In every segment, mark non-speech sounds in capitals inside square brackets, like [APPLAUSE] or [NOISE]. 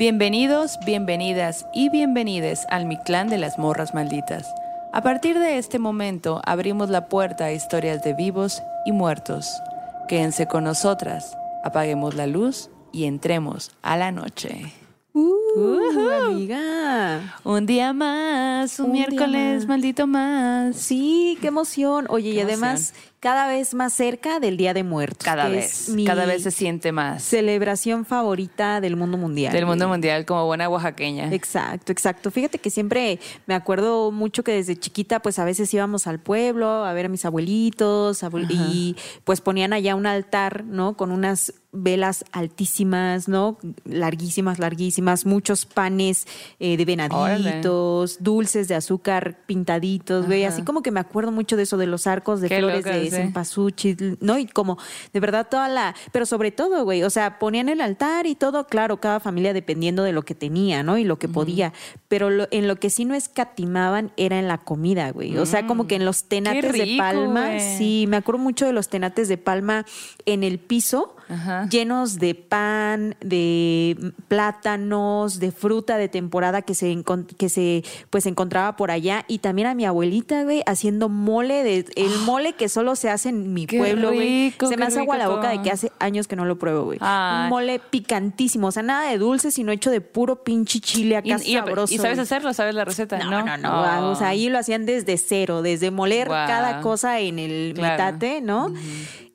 Bienvenidos, bienvenidas y bienvenides al Mi Clan de las Morras Malditas. A partir de este momento abrimos la puerta a historias de vivos y muertos. Quédense con nosotras, apaguemos la luz y entremos a la noche. Uh, amiga. Un día más, un, miércoles más. maldito más. Sí, qué emoción. Oye, y además cada vez más cerca del Día de Muertos. Cada vez, mi cada vez se siente más. celebración favorita del mundo mundial. Del mundo mundial como buena oaxaqueña. Exacto, exacto. Fíjate que siempre me acuerdo mucho que desde chiquita, pues a veces íbamos al pueblo a ver a mis abuelitos abue- y pues ponían allá un altar, ¿no? Con unas velas altísimas, ¿no? Larguísimas, larguísimas, muchos panes eh, de venaditos, dulces de azúcar pintaditos, güey. Así como que me acuerdo mucho de eso, de los arcos de Qué flores loca, de cempasúchil, ¿no? Y como de verdad toda la, pero sobre todo, güey, o sea, ponían el altar y todo, claro, cada familia dependiendo de lo que tenía, ¿no? Y lo que podía, pero lo- en lo que sí no escatimaban era en la comida, güey. O sea, como que en los tenates de palma, sí, me acuerdo mucho de los tenates de palma en el piso. Ajá. llenos de pan, de plátanos, de fruta de temporada que se que se pues encontraba por allá y también a mi abuelita, güey, haciendo mole de el [GASPS] mole que solo se hace en mi Qué pueblo, güey. Se me hace agua la boca de todo. que hace años que no lo pruebo, güey. Un mole picantísimo, o sea, nada de dulce, sino hecho de puro pinche chile acá Y, sabroso. y sabes hacerlo, sabes la receta, No, ¿no? no, no. O sea, ahí lo hacían desde cero, desde moler Guau. cada cosa en el Claro. metate, ¿no?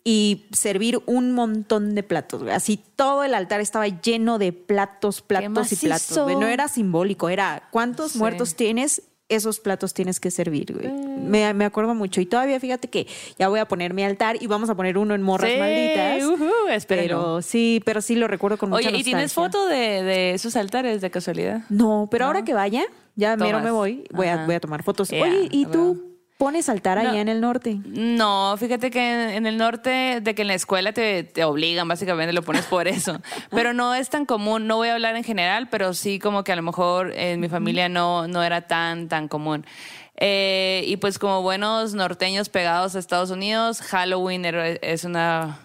Y servir un montón de platos, güey. Así todo el altar estaba lleno de platos, platos y platos. güey. No era simbólico, era cuántos Sí. muertos tienes, esos platos tienes que servir, güey. Me, me acuerdo mucho. Y todavía fíjate que ya voy a poner mi altar y vamos a poner uno en morras Sí, malditas. pero sí, pero sí lo recuerdo con mucha Oye, ¿y tienes foto de, de esos altares de casualidad? No, pero ¿No? ahora que vaya, ya mero me voy, voy a, voy a tomar fotos. Oye, ¿y tú. Pones altar allá No. en el norte? No, fíjate que en, en el norte, de que en la escuela te, te obligan, básicamente lo pones por eso. [LAUGHS] Pero no es tan común, no voy a hablar en general, pero sí como que a lo mejor en mi familia no, no era tan, tan común. Eh, y pues como buenos norteños pegados a Estados Unidos, Halloween era- es una...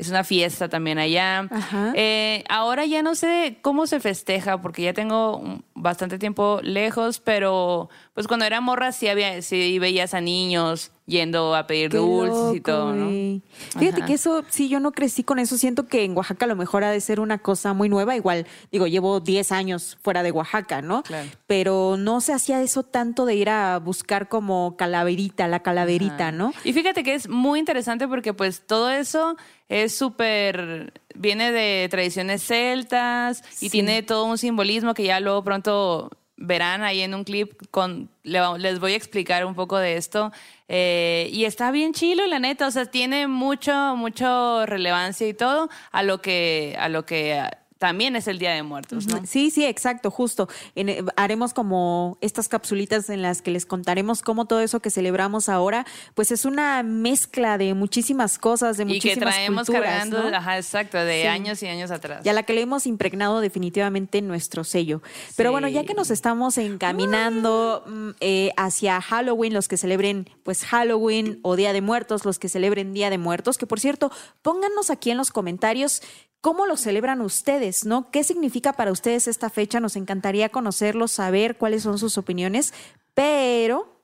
Es una fiesta también allá. Eh, ahora ya no sé cómo se festeja, porque ya tengo bastante tiempo lejos, pero pues cuando era morra sí había, sí veías a niños yendo a pedir Qué dulces y todo, ¿no? Fíjate Ajá. que eso, sí, yo no crecí con eso. Siento que en Oaxaca a lo mejor ha de ser una cosa muy nueva. Igual, digo, llevo 10 años fuera de Oaxaca, ¿no? Claro. Pero no se hacía eso tanto de ir a buscar como calaverita, la calaverita, Ajá. ¿no? Y fíjate que es muy interesante porque pues todo eso es súper, viene de tradiciones celtas y Sí. tiene todo un simbolismo que ya luego pronto verán ahí en un clip con les voy a explicar un poco de esto Eh, y está bien chilo la neta o sea tiene mucho mucho relevancia y todo a lo que a lo que también es el Día de Muertos ¿no? Sí, sí, exacto, justo. En- eh, haremos como estas capsulitas en las que les contaremos cómo todo eso que celebramos ahora, pues es una mezcla de muchísimas cosas, de y que muchísimas traemos culturas, cargando ¿no? ajá exacto de Sí. años y años atrás y a la que le hemos impregnado definitivamente nuestro sello. Pero bueno, ya que nos estamos encaminando mm, eh, hacia Halloween, los que celebren pues Halloween o Día de Muertos, los que celebren Día de Muertos, que por cierto, pónganos aquí en los comentarios cómo lo celebran ustedes, ¿no? ¿Qué significa para ustedes esta fecha? Nos encantaría conocerlos, saber cuáles son sus opiniones, pero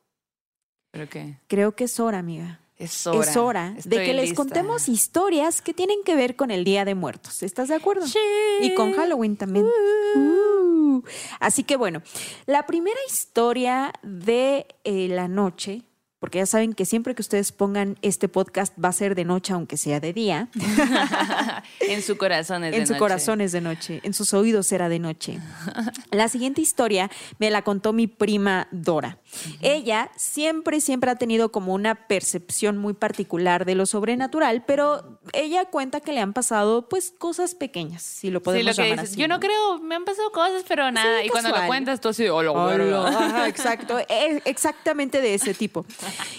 pero qué creo que es hora, amiga. es hora es hora de que les contemos historias que tienen que ver con el Día de Muertos. ¿Estás de acuerdo? Sí. Y con Halloween también. Uh. Así que bueno, la primera historia de eh, la noche, porque ya saben que siempre que ustedes pongan este podcast va a ser de noche, aunque sea de día. [LAUGHS] en su corazón es de en su noche. corazón es de noche, en sus oídos era de noche. [LAUGHS] La siguiente historia me la contó mi prima Dora. Ella siempre, siempre ha tenido como una percepción muy particular de lo sobrenatural, pero ella cuenta que le han pasado pues cosas pequeñas, si lo Sí, podemos lo que llamar dices. así. Yo no creo, me han pasado cosas, pero nada. y cuando lo cuentas, tú así, hola, Hola, ajá, exacto, eh, exactamente de ese tipo.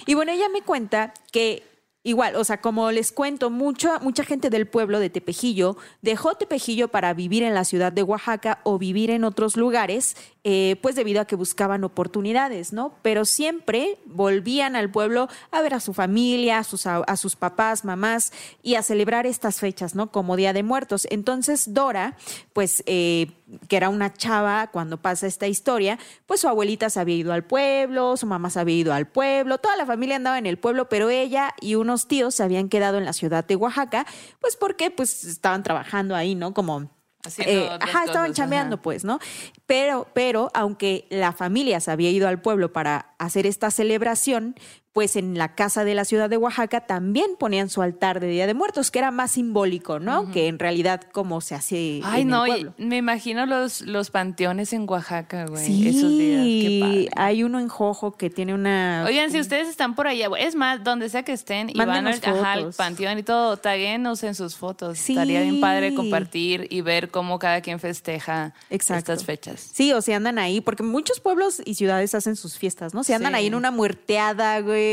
Y bueno, ella me cuenta que igual, o sea, como les cuento, mucha, mucha gente del pueblo de Tepejillo dejó Tepejillo para vivir en la ciudad de Oaxaca o vivir en otros lugares, eh, pues debido a que buscaban oportunidades, ¿no? Pero siempre volvían al pueblo a ver a su familia, a sus, a, a sus papás, mamás y a celebrar estas fechas, ¿no? Como Día de Muertos. Entonces, Dora, pues... eh, que era una chava cuando pasa esta historia, pues su abuelita se había ido al pueblo, su mamá se había ido al pueblo, toda la familia andaba en el pueblo, pero ella y unos tíos se habían quedado en la ciudad de Oaxaca, pues porque pues estaban trabajando ahí, ¿no? Como eh, ajá, estaban chambeando, pues, ¿no? Pero, pero, aunque la familia se había ido al pueblo para hacer esta celebración, pues en la casa de la ciudad de Oaxaca también ponían su altar de Día de Muertos, que era más simbólico, ¿no? Que en realidad como se hace. Ay, en no, el pueblo. me imagino los, los panteones en Oaxaca, güey. Sí, esos días. Qué padre. hay uno en Jojo que tiene una. Oigan, si ustedes están por allá, es más, donde sea que estén y van al, ajá, panteón y todo, taguenos en sus fotos. Sí. Estaría bien padre compartir y ver cómo cada quien festeja Exacto. estas fechas. Sí, o si andan ahí, porque muchos pueblos y ciudades hacen sus fiestas, ¿no? Si andan Sí. ahí en una muerteada, güey,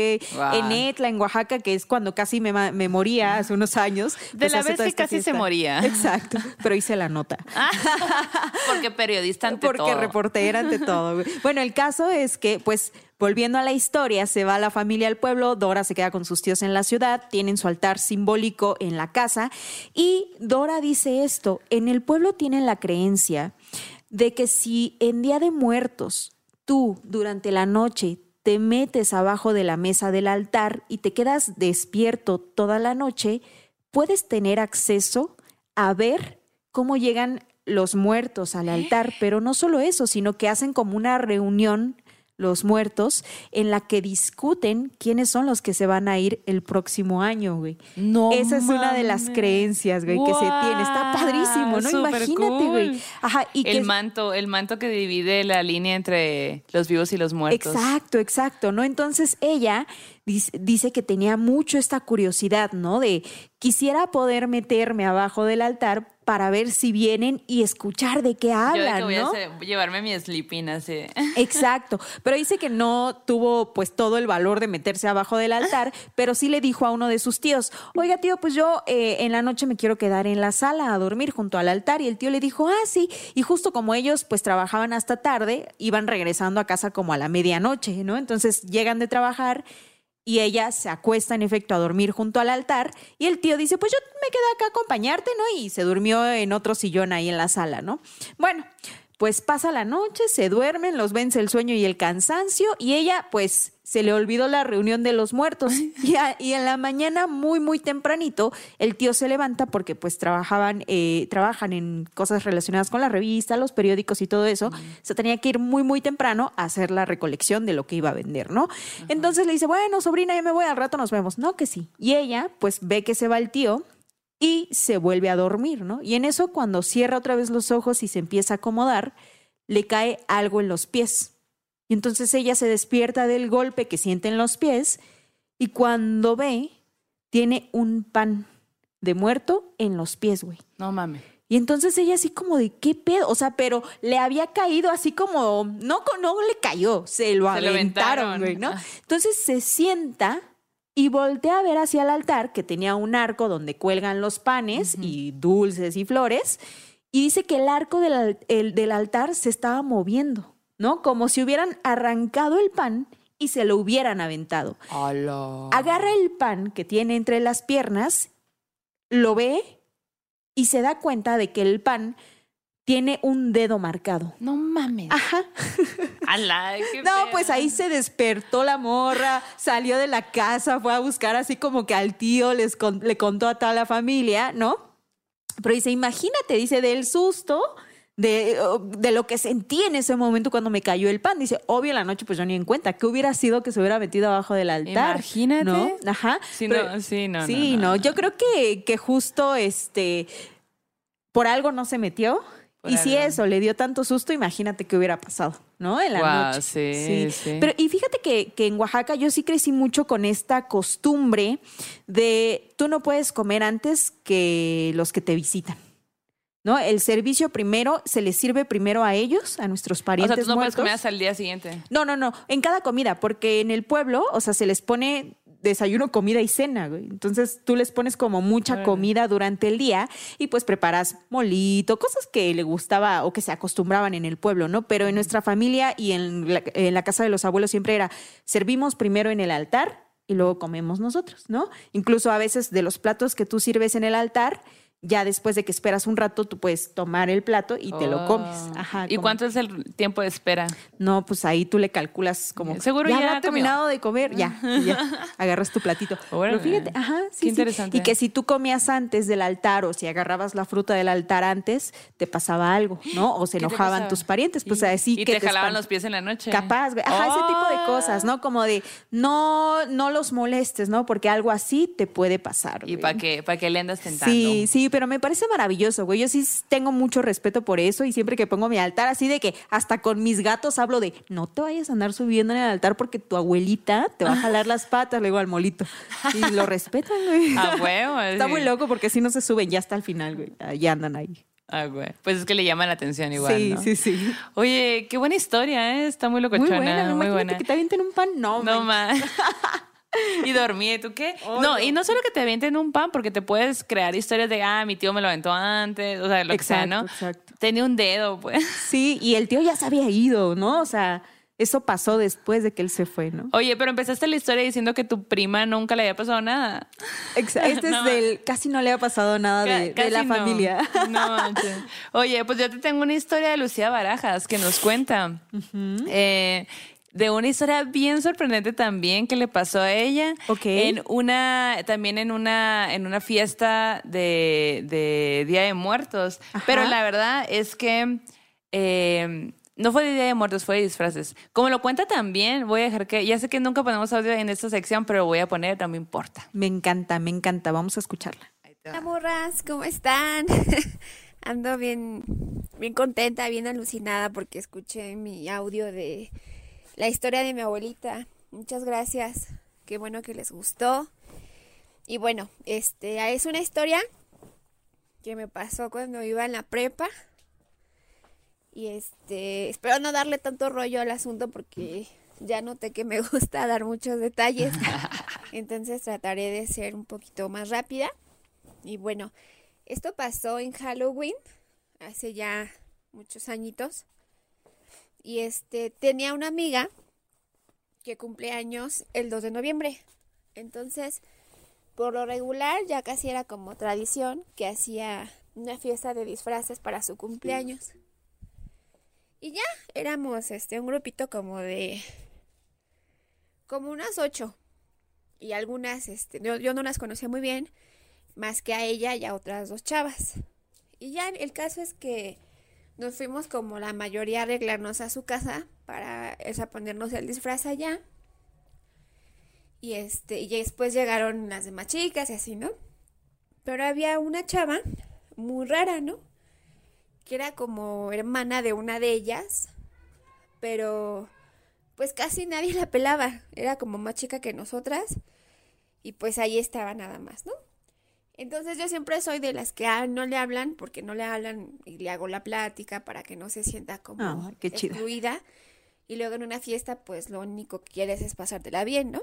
En Etla, en Oaxaca, que es cuando casi me, moría hace unos años. De pues la vez que casi se moría. Exacto, pero hice la nota. [LAUGHS] Porque periodista ante Porque todo. reportera ante todo. Bueno, el caso es que, pues, volviendo a la historia, se va la familia al pueblo, Dora se queda con sus tíos en la ciudad, tienen su altar simbólico en la casa y Dora dice esto, en el pueblo tienen la creencia de que si en Día de Muertos tú durante la noche te metes abajo de la mesa del altar y te quedas despierto toda la noche, puedes tener acceso a ver cómo llegan los muertos al altar, pero no solo eso, sino que hacen como una reunión los muertos en la que discuten quiénes son los que se van a ir el próximo año, güey. No Esa es una de las creencias, güey, que se tiene. Está padrísimo, ¿no? Imagínate, güey. Ajá, y el que manto, el manto que divide la línea entre los vivos y los muertos. Exacto, exacto, ¿no? Entonces ella dice, dice que tenía mucho esta curiosidad, ¿no? De quisiera poder meterme abajo del altar para ver si vienen y escuchar de qué Yo de hablan, que voy ¿no? a hacer- llevarme mi sleeping así. [LAUGHS] Exacto, pero dice que no tuvo pues todo el valor de meterse abajo del altar, pero sí le dijo a uno de sus tíos, oiga tío, pues yo eh, en la noche me quiero quedar en la sala a dormir junto al altar y el tío le dijo, ah, sí, y justo como ellos pues trabajaban hasta tarde, iban regresando a casa como a la medianoche, ¿no? Entonces llegan de trabajar y ella se acuesta en efecto a dormir junto al altar y el tío dice, pues yo me quedé acá a acompañarte, ¿no? Y se durmió en otro sillón ahí en la sala, ¿no? Bueno, pues pasa la noche, se duermen, los vence el sueño y el cansancio y ella pues se le olvidó la reunión de los muertos. [LAUGHS] Y, a- y en la mañana muy muy tempranito el tío se levanta porque pues trabajaban eh, trabajan en cosas relacionadas con la revista, los periódicos y todo eso, se tenía que ir muy muy temprano a hacer la recolección de lo que iba a vender, ¿no? Entonces le dice, bueno sobrina ya me voy al rato nos vemos, no que sí y ella pues ve que se va el tío y se vuelve a dormir, ¿no? Y en eso, cuando cierra otra vez los ojos y se empieza a acomodar, le cae algo en los pies. Y entonces ella se despierta del golpe que siente en los pies y cuando ve, tiene un pan de muerto en los pies, güey. No mames. Y entonces ella así como de qué pedo, o sea, pero le había caído así como, no, no le cayó, se lo Se aventaron, güey, ¿no? Entonces se sienta y voltea a ver hacia el altar que tenía un arco donde cuelgan los panes y dulces y flores y dice que el arco del, el- del altar se estaba moviendo, ¿no? Como si hubieran arrancado el pan y se lo hubieran aventado. Hola. Agarra el pan que tiene entre las piernas, lo ve y se da cuenta de que el pan tiene un dedo marcado. No mames. Ajá. [LAUGHS] Ala, qué No, pues ahí se despertó la morra, salió de la casa, fue a buscar así como que al tío les con- le contó a toda la familia, ¿no? Pero dice, imagínate, dice, del susto, de, de lo que sentí en ese momento cuando me cayó el pan. Dice, obvio en la noche pues yo ni en cuenta, ¿qué hubiera sido que se hubiera metido abajo del altar? Imagínate. ¿No? Ajá. Sí, Pero- no, sí, no, sí, no, no, no. yo creo que, que justo este, por algo no se metió. Y si eso le dio tanto susto, imagínate qué hubiera pasado, ¿no? En la noche. sí, sí. Pero y fíjate que, que en Oaxaca yo sí crecí mucho con esta costumbre de tú no puedes comer antes que los que te visitan. ¿No? El servicio primero se les sirve primero a ellos, a nuestros O parientes sea, tú no puedes comer hasta el día siguiente. No, no, no, en cada comida, porque en el pueblo, o sea, se les pone desayuno, comida y cena, güey. Entonces tú les pones como mucha comida durante el día y pues preparas molito, cosas que le gustaba o que se acostumbraban en el pueblo, ¿no? Pero en nuestra familia y en la, en la casa de los abuelos siempre era, servimos primero en el altar y luego comemos nosotros, ¿no? Incluso a veces de los platos que tú sirves en el altar, ya después de que esperas un rato, tú puedes tomar el plato y te lo comes. Oh. Ajá. ¿Y como- cuánto es el tiempo de espera? No, pues ahí tú le calculas como. Seguro ya habrá comió. terminado de comer, ya, ya. Agarras tu platito. Órale. Pero fíjate, ajá, sí, Qué sí. interesante. Y que si tú comías antes del altar o si agarrabas la fruta del altar antes, te pasaba algo, ¿no? O se ¿Qué te enojaban tus parientes, pues así y que te jalaban los pies en la noche. Capaz, güey. Ajá, ese tipo de Oh. cosas, ¿no? Como de no, no los molestes, ¿no? Porque algo así te puede pasar. ¿Y para qué, para qué le andas tentando? Sí, sí, pero me parece maravilloso, güey. Yo sí tengo mucho respeto por eso y siempre que pongo mi altar, así de que hasta con mis gatos hablo de no te vayas a andar subiendo en el altar porque tu abuelita te va a jalar las patas, le digo al molito. Y lo [LAUGHS] respetan, güey. Ah, huevo. [LAUGHS] Está muy loco porque si no se suben ya hasta el final, güey. Ya andan ahí. Ah, güey. Pues es que le llama la atención igual, sí, ¿no? sí, sí. Oye, qué buena historia, ¿eh? Está muy Muy locochona. buena, muy imagínate buena. que te avienten un pan. No, No man. más. [LAUGHS] y dormí, ¿y ¿tú qué? [LAUGHS] Oh, no, no. y no solo que te avienten un pan, porque te puedes crear historias de, ah, mi tío me lo aventó antes, o sea, lo que sea, Exacto, ¿no? exacto. Tenía un dedo, pues. Sí, y el tío ya se había ido, ¿no? O sea, eso pasó después de que él se fue, ¿no? Oye, pero empezaste la historia diciendo que tu prima nunca le había pasado nada. Exa- Este [LAUGHS] No. es del. Casi no le ha pasado nada de, de la no. familia. [LAUGHS] No. Oye, pues yo te tengo una historia de Lucía Barajas que nos cuenta. Eh, de una historia bien sorprendente también que le pasó a ella. Ok. En una, también en una, en una fiesta de, de Día de Muertos. Ajá. Pero la verdad es que eh, no fue de Día de Muertos, fue de disfraces. Como lo cuenta también, voy a dejar que, ya sé que nunca ponemos audio en esta sección, pero voy a poner, no me importa. Me encanta, me encanta. Vamos a escucharla. Hola morras, ¿cómo están? [LAUGHS] Ando bien, bien contenta, bien alucinada porque escuché mi audio de la historia de mi abuelita. Muchas gracias, qué bueno que les gustó. Y bueno, este es una historia que me pasó cuando iba en la prepa. Y este, espero no darle tanto rollo al asunto porque ya noté que me [LAUGHS] gusta dar muchos detalles. [LAUGHS] Entonces trataré de ser un poquito más rápida. Y bueno, esto pasó en Halloween, hace ya muchos añitos. Y este, tenía una amiga que cumple años el 2 de noviembre. Entonces, por lo regular, ya casi era como tradición que hacía una fiesta de disfraces para su cumpleaños. Y ya éramos este un grupito como de como unas ocho. Y algunas, este, yo, yo no las conocía muy bien, más que a ella y a otras dos chavas. Y ya el caso es que nos fuimos como la mayoría a arreglarnos a su casa para o sea, ponernos el disfraz allá. Y este, y después llegaron las demás chicas y así, ¿no? Pero había una chava muy rara, ¿no? Que era como hermana de una de ellas, pero pues casi nadie la pelaba. Era como más chica que nosotras. Y pues ahí estaba nada más, ¿no? Entonces yo siempre soy de las que ah, no le hablan porque no le hablan y le hago la plática para que no se sienta como Ay, qué excluida. Y luego en una fiesta, pues lo único que quieres es pasártela bien, ¿no?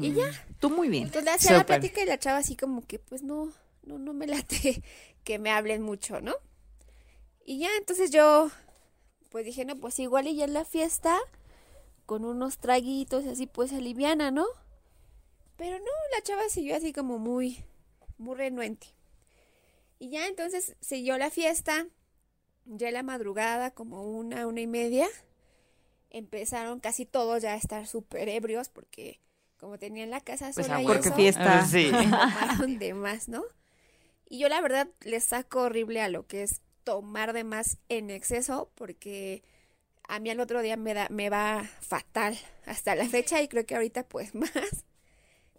Y ya. Tú muy bien. Entonces le hacía la plática y la chava así como que, pues no, no, no me late [LAUGHS] que me hablen mucho, ¿no? Y ya, entonces yo, pues dije, no, pues igual y ya en la fiesta, con unos traguitos así, pues aliviana, ¿no? Pero no, la chava siguió así como muy, muy renuente. Y ya entonces siguió la fiesta, ya en la madrugada, como una, una y media, empezaron casi todos ya a estar súper ebrios porque como tenían la casa Pues sola a y. Porque eso, fiesta. Sí. [LAUGHS] tomaron de más, ¿no? Y yo la verdad les saco horrible a lo que es tomar de más en exceso porque a mí al otro día me da me va fatal hasta la fecha y creo que ahorita pues [LAUGHS] más.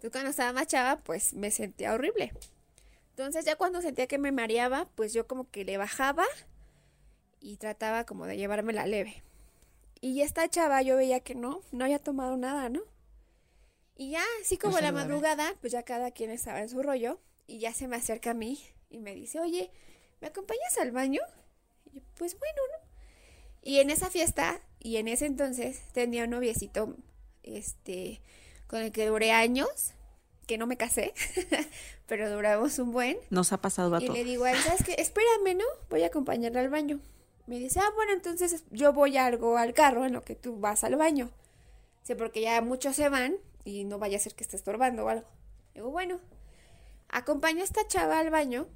Entonces cuando estaba más chava pues me sentía horrible. Entonces ya cuando sentía que me mareaba pues yo como que le bajaba y trataba como de llevármela leve. Y esta chava yo veía que no, no había tomado nada, ¿no? Y ya, así como la saludable. madrugada, pues ya cada quien estaba en su rollo y ya se me acerca a mí y me dice, oye, ¿me acompañas al baño? Y yo, pues bueno, ¿no? Y en esa fiesta y en ese entonces tenía un noviecito, este, con el que duré años, que no me casé, [LAUGHS] pero duramos un buen. Nos ha pasado a Y todos. le digo a él, ¿sabes qué? Espérame, ¿no? Voy a acompañarle al baño. Me dice, ah, bueno, entonces yo voy algo al carro en lo que tú vas al baño. Sí, porque ya muchos se van y no vaya a ser que esté estorbando o algo. Digo, bueno, acompaño a esta chava al baño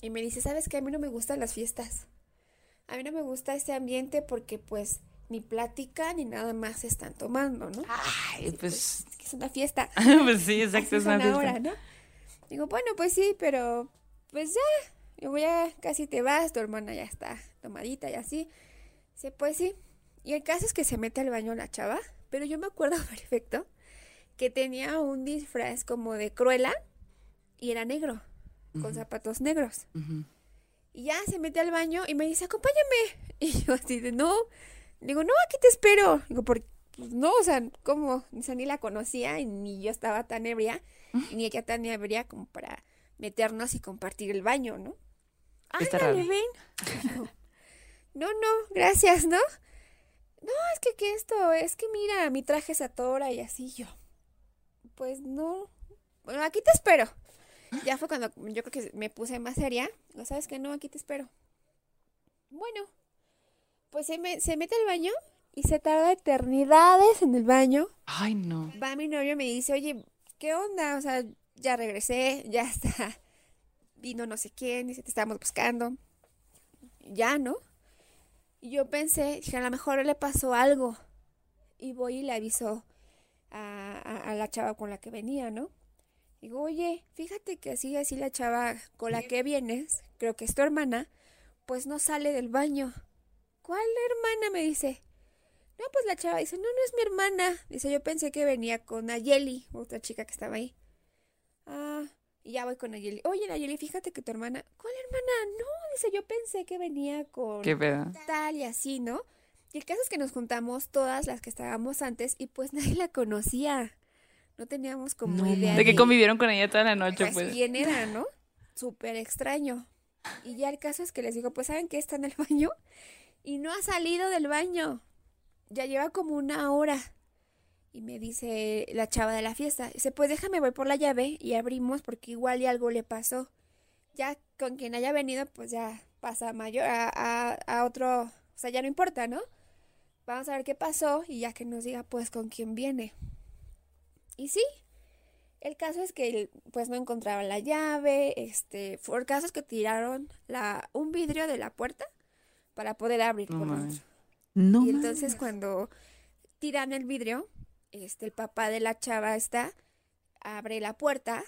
y me dice, ¿sabes qué? A mí no me gustan las fiestas. A mí no me gusta este ambiente porque pues ni plática ni nada más se están tomando, ¿no? Ay, pues. Es que es una fiesta. [LAUGHS] pues sí, exacto, Así es una son ahora, fiesta. ¿no? Digo, bueno, pues sí, pero pues ya, digo, ya casi te vas, tu hermana ya está tomadita y así. Dice, pues sí. Y el caso es que se mete al baño la chava, pero yo me acuerdo [LAUGHS] perfecto que tenía un disfraz como de cruela y era negro, con zapatos negros. Y ya se mete al baño y me dice, acompáñame. [LAUGHS] Y yo así de, no. Digo, no, aquí te espero. Digo, porque, pues no, o sea, ¿cómo? O sea, ni la conocía y ni yo estaba tan ebria, y ni ella tan ebria como para meternos y compartir el baño, ¿no? Ándale, ven. [LAUGHS] No, no, gracias, ¿no? No, es que, que esto, es que mira, mi traje se atora y así yo. Pues no. Bueno, aquí te espero. Ya fue cuando yo creo que me puse más seria. ¿sabes que No, aquí te espero. Bueno, pues se, me- se mete al baño y se tarda eternidades en el baño. Ay, no. Va mi novio y me dice, oye, ¿qué onda? O sea, ya regresé, ya está. Vino no sé quién, dice, te estábamos buscando. Ya, ¿no? Y yo pensé, dije, a lo mejor le pasó algo. Y voy y le aviso a, a- a la chava con la que venía, ¿no? Digo, oye, fíjate que así, así la chava con la que vienes, creo que es tu hermana, pues no sale del baño. ¿Cuál hermana? Me dice. No, pues la chava dice, no, no es mi hermana. Dice, yo pensé que venía con Nayeli, otra chica que estaba ahí. Ah, y ya voy con Nayeli. Oye, Nayeli, fíjate que tu hermana. ¿Cuál hermana? No, dice, yo pensé que venía con Qué pedo. tal y así, ¿no? Y el caso es que nos juntamos todas las que estábamos antes y pues [LAUGHS] nadie la conocía. No teníamos como No idea De que convivieron con ella toda la noche, pues, pues. quién era, ¿no? Súper extraño. Y ya el caso es que les digo, pues ¿saben qué? Está en el [LAUGHS] baño y no ha salido del baño. Ya lleva como una hora. Y me dice la chava de la fiesta, dice, pues déjame, voy por la llave y abrimos porque igual algo le pasó. Ya con quien haya venido, pues ya pasa mayor a, a, otro, o sea, ya no importa, ¿no? Vamos a ver qué pasó y ya que nos diga pues con quién viene. Y sí, el caso es que pues no encontraban la llave, este, fue el caso es que tiraron la, un vidrio de la puerta para poder abrir dentro. No. Y entonces cuando tiran el vidrio, este, el papá de la chava está, abre la puerta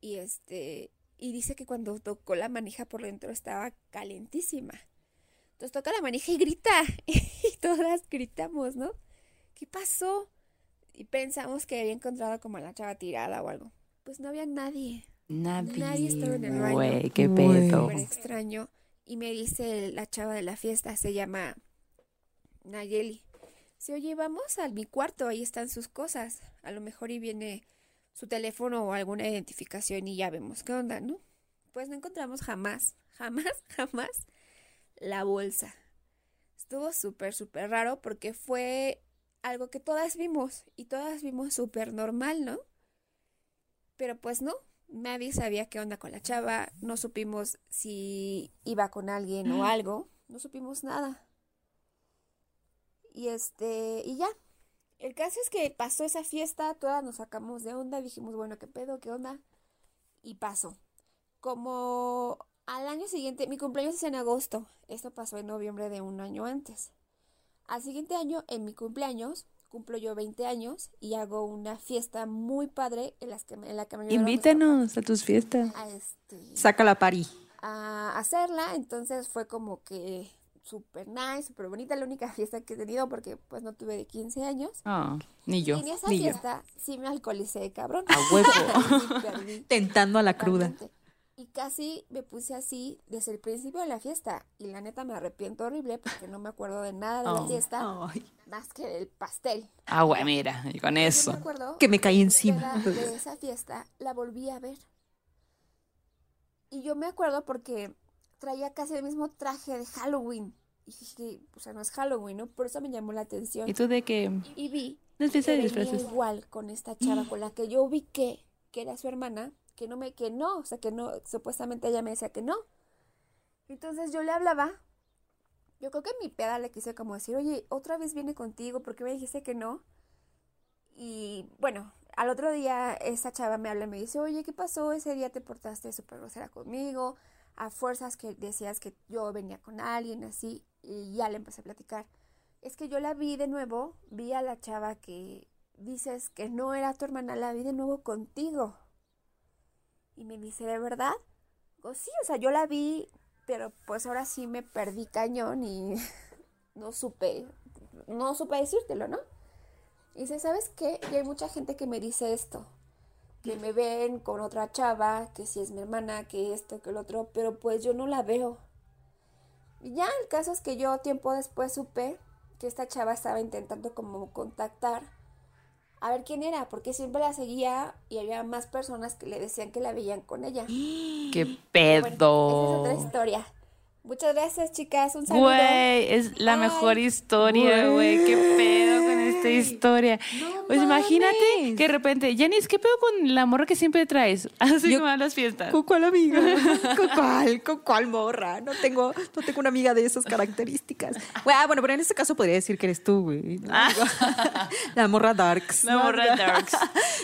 y este, y dice que cuando tocó la manija por dentro estaba calentísima. Entonces toca la manija y grita, [LAUGHS] y todas gritamos, ¿no? ¿Qué pasó? Y pensamos que había encontrado como a la chava tirada o algo. Pues no había nadie. Nadie. Nadie estaba en el baño. Güey, qué pedo. Extraño. Y me dice la chava de la fiesta, se llama Nayeli. Dice, oye, vamos a mi cuarto, ahí están sus cosas. A lo mejor y viene su teléfono o alguna identificación y ya vemos qué onda, ¿no? Pues no encontramos jamás, [LAUGHS] jamás, jamás la bolsa. Estuvo súper, súper raro porque fue algo que todas vimos y todas vimos súper normal, ¿no? Pero pues no, nadie sabía qué onda con la chava, no supimos si iba con alguien o algo, no supimos nada. Y este, y ya. El caso es que pasó esa fiesta, todas nos sacamos de onda, dijimos, bueno, ¿qué pedo? ¿Qué onda? Y pasó. Como al año siguiente, mi cumpleaños es en agosto, esto pasó en noviembre de un año antes. Al siguiente año, en mi cumpleaños, cumplo yo 20 años y hago una fiesta muy padre en, las que, me- en la que me Invítanos a tus fiestas. a, este, Saca la pari. a hacerla, entonces fue como que súper nice, súper bonita, la única [LAUGHS] fiesta que he tenido porque pues no tuve de 15 años. Ah, ni yo. y en esa ni yo. fiesta sí me alcoholicé, cabrón. A huevo. [LAUGHS] [LAUGHS] Tentando a la cruda. Y casi me puse así desde el principio de la fiesta. Y la neta me arrepiento horrible porque no me acuerdo de nada de la Oh. fiesta más que del pastel. Ah, güey, mira, y con eso. me acuerdo que me caí encima. de esa fiesta la volví a ver. Y yo me acuerdo porque traía casi el mismo traje de Halloween. Y dije, o sea, no es Halloween, ¿no? Por eso me llamó la atención. ¿Y tú de qué? Y vi No es que de disfraces. igual con esta chava con la que yo ubiqué que era su hermana, que no me, que no, o sea, que no, supuestamente ella me decía que no. Entonces yo le hablaba, yo creo que mi peda le quise como decir, oye, otra vez viene contigo, ¿por qué me dijiste que no? Y bueno, al otro día esa chava me habla y me dice, oye, ¿qué pasó? Ese día te portaste súper grosera conmigo, a fuerzas que decías que yo venía con alguien así y ya le empecé a platicar. Es que yo la vi de nuevo, vi a la chava que dices que no era tu hermana, la vi de nuevo contigo. Y me dice, ¿de verdad? Digo, sí, o sea, yo la vi, pero pues ahora sí me perdí cañón y [LAUGHS] no supe, no supe decírtelo, ¿no? Y dice, ¿sabes qué? Y hay mucha gente que me dice esto, que me ven con otra chava, que si es mi hermana, que esto, que el otro, pero pues yo no la veo. Y ya el caso es que yo tiempo después supe que esta chava estaba intentando como contactar a ver quién era, porque siempre la seguía y había más personas que le decían que la veían con ella. [GASPS] ¡Qué Bueno, pedo! esa es otra historia. Muchas gracias, chicas. Un saludo. Güey, es la Ay, mejor historia, güey. Qué pedo esta historia. No pues imagínate que de repente, Janice, ¿qué pedo con la morra que siempre traes? [LAUGHS] Así Yo- como a las fiestas. ¿Con cuál amiga? [LAUGHS] ¿Con cuál? ¿Con cuál morra? No tengo, no tengo una amiga de esas características. Bueno, ah, bueno, pero en este caso podría decir que eres tú, güey. ¿no? Digo, [LAUGHS] La morra Darks. La morra Darks.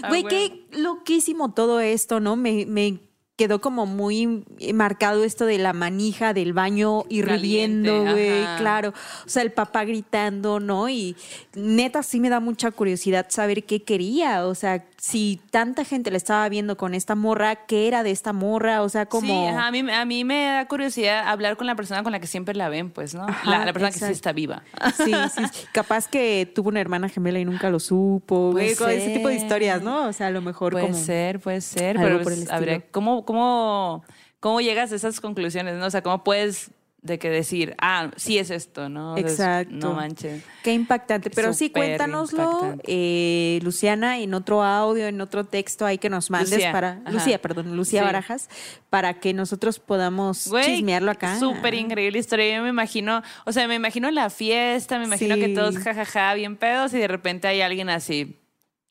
Ah, Güey, bueno. qué loquísimo todo esto, ¿no? Me, me quedó como muy marcado esto de la manija del baño hirviendo, güey, claro. O sea, el papá gritando, ¿no? Y neta sí me da mucha curiosidad saber qué quería. O sea, si tanta gente le estaba viendo con esta morra, ¿qué era de esta morra? O sea, como... Sí, ajá, a, mí, a mí me da curiosidad hablar con la persona con la que siempre la ven, pues, ¿no? Ajá, la, la persona que sí está viva. Sí, sí, sí. [LAUGHS] Capaz que tuvo una hermana gemela y nunca lo supo. Puede Ese tipo de historias, ¿no? O sea, a lo mejor Puede como... ser, puede ser, pero pues, habría-. ¿cómo, cómo, ¿cómo llegas a esas conclusiones, no? O sea, ¿cómo puedes de que decir, ah, sí es esto, ¿no? Exacto. no manches. Qué impactante. Pero sí, cuéntanoslo, eh, Luciana, en otro audio, en otro texto ahí que nos mandes Lucía, para. ajá. Lucía, perdón, Lucía Sí. Barajas, para que nosotros podamos Güey, chismearlo acá. Súper increíble historia. Yo me imagino, o sea, me imagino la fiesta, me imagino Sí. que todos jajaja, bien pedos, y de repente hay alguien así.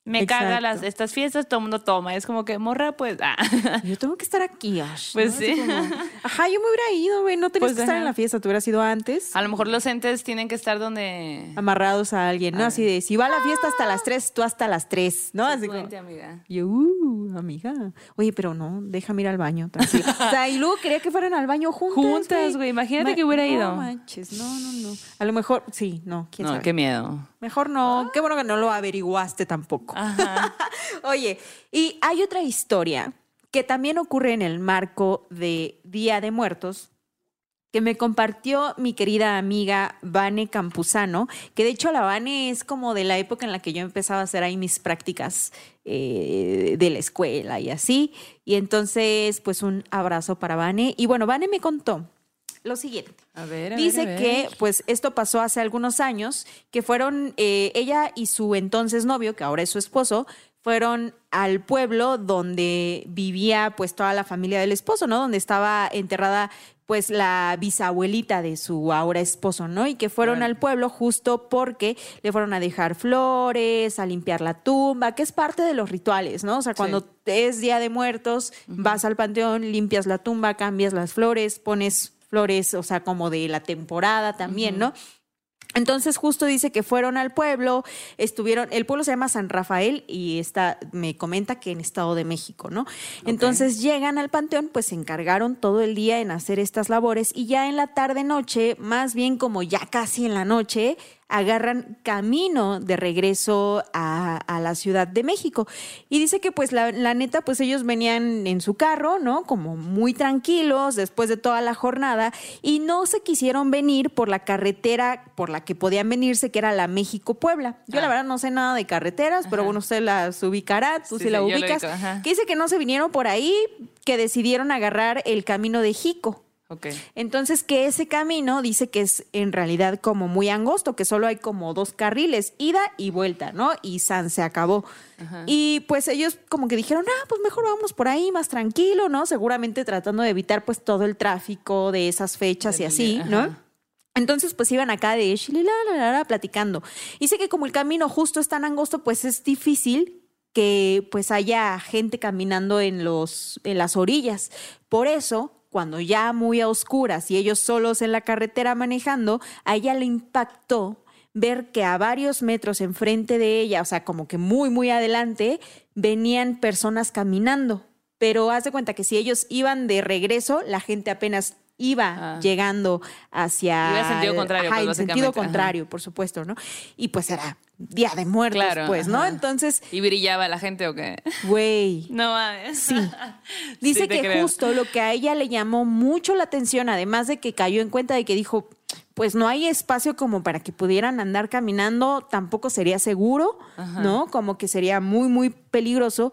Me caga Exacto. las, estas fiestas, todo el mundo toma. Es como que, morra, pues, ah. Yo tengo que estar aquí, Ash. Pues sí. como, Ajá, yo me hubiera ido, güey. No tenías Pues, que estar en la fiesta, tú hubieras ido antes. A lo mejor los entes tienen que estar donde. Amarrados a alguien, ¿no? Ah. Así de, si va a la fiesta hasta las 3, tú hasta las 3, ¿no? Así como, Vente, amiga. Yo, uh, amiga. Oye, pero no, déjame ir al baño. tranquila. [LAUGHS] o sea, y luego quería que fueran al baño juntas. Juntas, güey, imagínate que hubiera ido. No manches, no, no, no. A lo mejor, sí, no, quién No, sabe. qué miedo. Mejor no. Qué bueno que no lo averiguaste tampoco. [LAUGHS] Oye, y hay otra historia que también ocurre en el marco de Día de Muertos que me compartió mi querida amiga Vane Campuzano, que de hecho la Vane es como de la época en la que yo empezaba a hacer ahí mis prácticas eh, de la escuela y así. Y entonces, pues un abrazo para Vane. Y bueno, Vane me contó lo siguiente. A ver, a Dice ver, a ver. que, pues, esto pasó hace algunos años, que fueron eh, ella y su entonces novio, que ahora es su esposo, fueron al pueblo donde vivía, pues, toda la familia del esposo, ¿no? Donde estaba enterrada, pues, la bisabuelita de su ahora esposo, ¿no? Y que fueron al pueblo justo porque le fueron a dejar flores, a limpiar la tumba, que es parte de los rituales, ¿no? O sea, cuando es Día de Muertos, vas al panteón, limpias la tumba, cambias las flores, pones flores, o sea, como de la temporada también, ¿no? Entonces justo dice que fueron al pueblo, estuvieron, el pueblo se llama San Rafael y está, me comenta que en Estado de México, ¿no? Entonces llegan al panteón, pues se encargaron todo el día en hacer estas labores y ya en la tarde noche, más bien como ya casi en la noche, agarran camino de regreso a, a la Ciudad de México. Y dice que pues la, la neta, pues ellos venían en su carro, ¿no? Como muy tranquilos después de toda la jornada y no se quisieron venir por la carretera por la que podían venirse, que era la México-Puebla. Yo la Ah. verdad no sé nada de carreteras, pero bueno, usted las ubicará, tú Sí, sí, la sí, ubicas. que dice que no se vinieron por ahí, que decidieron agarrar el camino de Jico. Ok. Entonces, que ese camino dice que es en realidad como muy angosto, que solo hay como dos carriles, ida y vuelta, ¿no? Y San se acabó. Y pues ellos como que dijeron, ah, pues mejor vamos por ahí más tranquilo, ¿no? Seguramente tratando de evitar pues todo el tráfico de esas fechas y así, ajá. ¿no? Entonces, pues iban acá de shililala, platicando. Dice que como el camino justo es tan angosto, pues es difícil que pues haya gente caminando en los en las orillas. Por eso, cuando ya muy a oscuras y ellos solos en la carretera manejando, a ella le impactó ver que a varios metros enfrente de ella, o sea, como que muy muy adelante, venían personas caminando. pero haz de cuenta que si ellos iban de regreso, la gente apenas iba Ah. llegando hacia Iba en sentido contrario, Ajá, pues, en sentido ajá. contrario, por supuesto, ¿no? Y pues era Día de Muertos, Claro, pues, ¿no? ajá. Entonces, ¿Y brillaba la gente o qué? güey, No mames. Sí. [LAUGHS] Dice Sí, que creo. justo lo que a ella le llamó mucho la atención, además de que cayó en cuenta de que dijo, pues no hay espacio como para que pudieran andar caminando, tampoco sería seguro, ¿no? Como que sería muy, muy peligroso.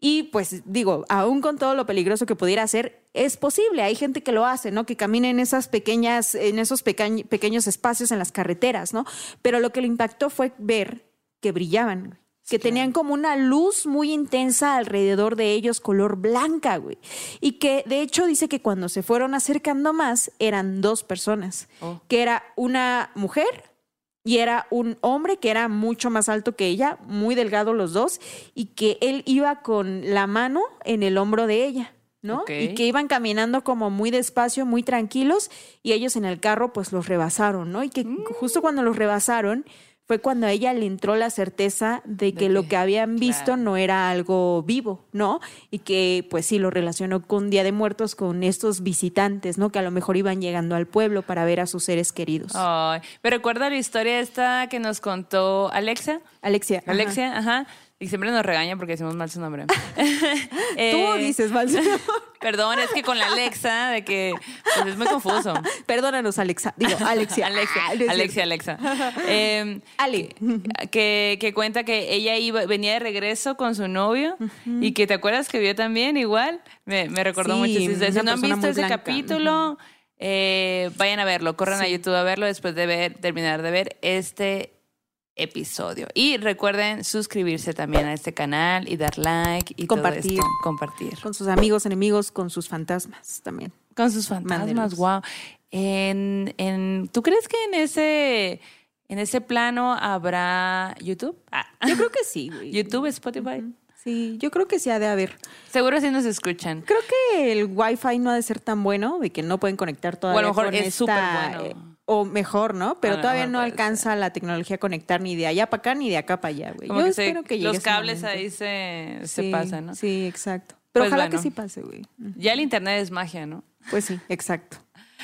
Y pues digo, aún con todo lo peligroso que pudiera ser, es posible. Hay gente que lo hace, ¿no? Que camina en esas pequeñas, en esos pequeñ- pequeños espacios en las carreteras, ¿no? Pero lo que le impactó fue ver que brillaban, que tenían como una luz muy intensa alrededor de ellos, color blanca, güey. Y que de hecho dice que cuando se fueron acercando más eran dos personas, Oh. que era una mujer y era un hombre que era mucho más alto que ella, muy delgado los dos, y que él iba con la mano en el hombro de ella. ¿No? Y que iban caminando como muy despacio, muy tranquilos, y ellos en el carro pues los rebasaron, ¿no? Y que Mm. justo cuando los rebasaron fue cuando a ella le entró la certeza de que lo que- habían visto claro. no era algo vivo, ¿no? Y que pues sí lo relacionó con Día de Muertos, con estos visitantes, ¿no? Que a lo mejor iban llegando al pueblo para ver a sus seres queridos. Ay, ¿me recuerda la historia esta que nos contó Alexa? Alexia. ajá. Alexia, ajá. Y siempre nos regaña porque decimos mal su nombre. [LAUGHS] Tú Eh, dices, Val. [LAUGHS] Perdón, es que con la Alexa, de que pues es muy confuso. Perdónanos, Alexa. Digo, Alexia. Alexia, Ah, Alexia, Alexa. Eh, Ale. que, que cuenta que ella iba, venía de regreso con su novio y que te acuerdas que vio también igual. Me, me recordó Sí, mucho. Si, no han visto ese blanca. capítulo, eh, vayan a verlo. Corran a. YouTube a verlo después de ver, terminar de ver este episodio. Y recuerden suscribirse también a este canal y dar like y Compartir. todo esto. Compartir. Con sus amigos, enemigos, con sus fantasmas también. Con sus fantasmas, Mándelos. wow. En, en, ¿Tú crees que en ese, en ese plano habrá YouTube? Ah. Yo creo que sí, güey. [LAUGHS] YouTube, Spotify. Sí, yo creo que sí ha de haber. Seguro sí nos escuchan. Creo que el Wi-Fi no ha de ser tan bueno, de que no pueden conectar todavía. mejor con es esta, súper bueno. eh, o mejor, ¿no? Pero A lo todavía no alcanza la tecnología a conectar ni de allá para acá ni de acá para allá, güey. Yo que se- espero que llegue los cables ahí se, se Sí, pasan, ¿no? Sí, exacto. Pero Pues ojalá bueno. que sí pase, güey. Ya el internet es magia, ¿no? Pues sí, exacto.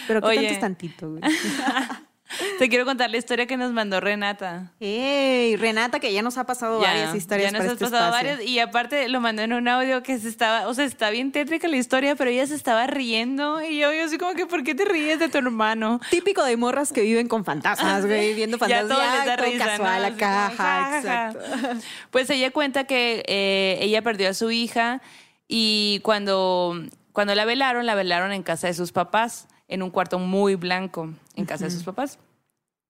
Pero qué Oye. tanto es tantito, güey. [LAUGHS] [LAUGHS] Te quiero contar la historia que nos mandó Renata. Ey, Renata, que ya nos ha pasado Ya, varias historias ya nos has este pasado espacio. varias y aparte lo mandó en un audio que se estaba, o sea, está bien tétrica la historia, pero ella se estaba riendo y yo, yo así como que, ¿por qué te ríes de tu hermano? Típico de morras que viven con fantasmas, güey, [LAUGHS] viendo Ya fantasmas. todo Ya, les da todo risa, casual ¿no? acá, Así como, ajá, ja, ja, ja. exacto. [LAUGHS] Pues ella cuenta que eh, ella perdió a su hija y cuando, cuando la velaron, la velaron en casa de sus papás, en un cuarto muy blanco, en casa de sus papás.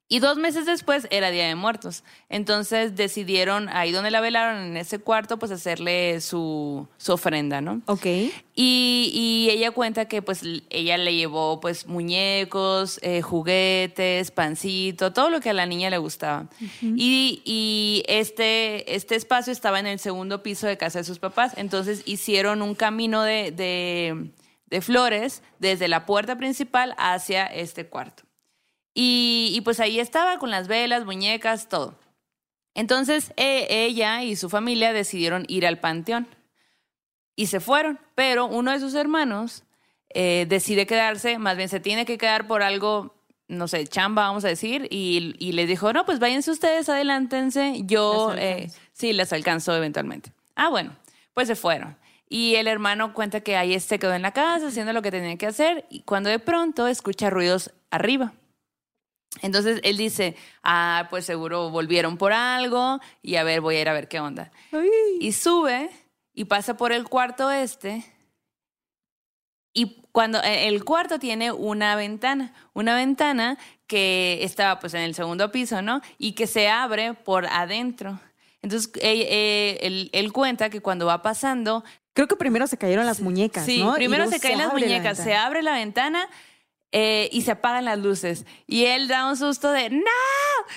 Y dos meses después era Día de Muertos. Entonces decidieron, ahí donde la velaron, en ese cuarto, pues hacerle su, su ofrenda, ¿no? Ok. Y, y ella cuenta que pues ella le llevó pues muñecos, eh, juguetes, pancito, todo lo que a la niña le gustaba. Y, y este, este espacio estaba en el segundo piso de casa de sus papás. Entonces hicieron un camino de, de, de flores desde la puerta principal hacia este cuarto. Y, y, pues ahí estaba con las velas, muñecas, todo. Entonces e- ella y su familia decidieron ir al panteón y se fueron, pero uno de sus hermanos eh, decide quedarse, más bien se tiene que quedar por algo, no sé, chamba, vamos a decir, y, y les dijo, no, pues váyanse ustedes, adelántense, yo Las eh, sí las alcanzo eventualmente. Ah, bueno, pues se fueron. Y el hermano cuenta que ahí se quedó en la casa haciendo lo que tenía que hacer y cuando de pronto escucha ruidos arriba. Entonces él dice, ah, pues seguro volvieron por algo y a ver, voy a ir a ver qué onda. Ay. Y sube y pasa por el cuarto este. Y cuando eh, el cuarto tiene una ventana, una ventana que estaba pues en el segundo piso, ¿no? Y que se abre por adentro. Entonces eh, eh, él, él cuenta que cuando va pasando, Creo que primero se cayeron las muñecas, sí, ¿no? Primero se caen las la muñecas, se abre la ventana eh, y se apagan las luces. Y él da un susto de ¡No!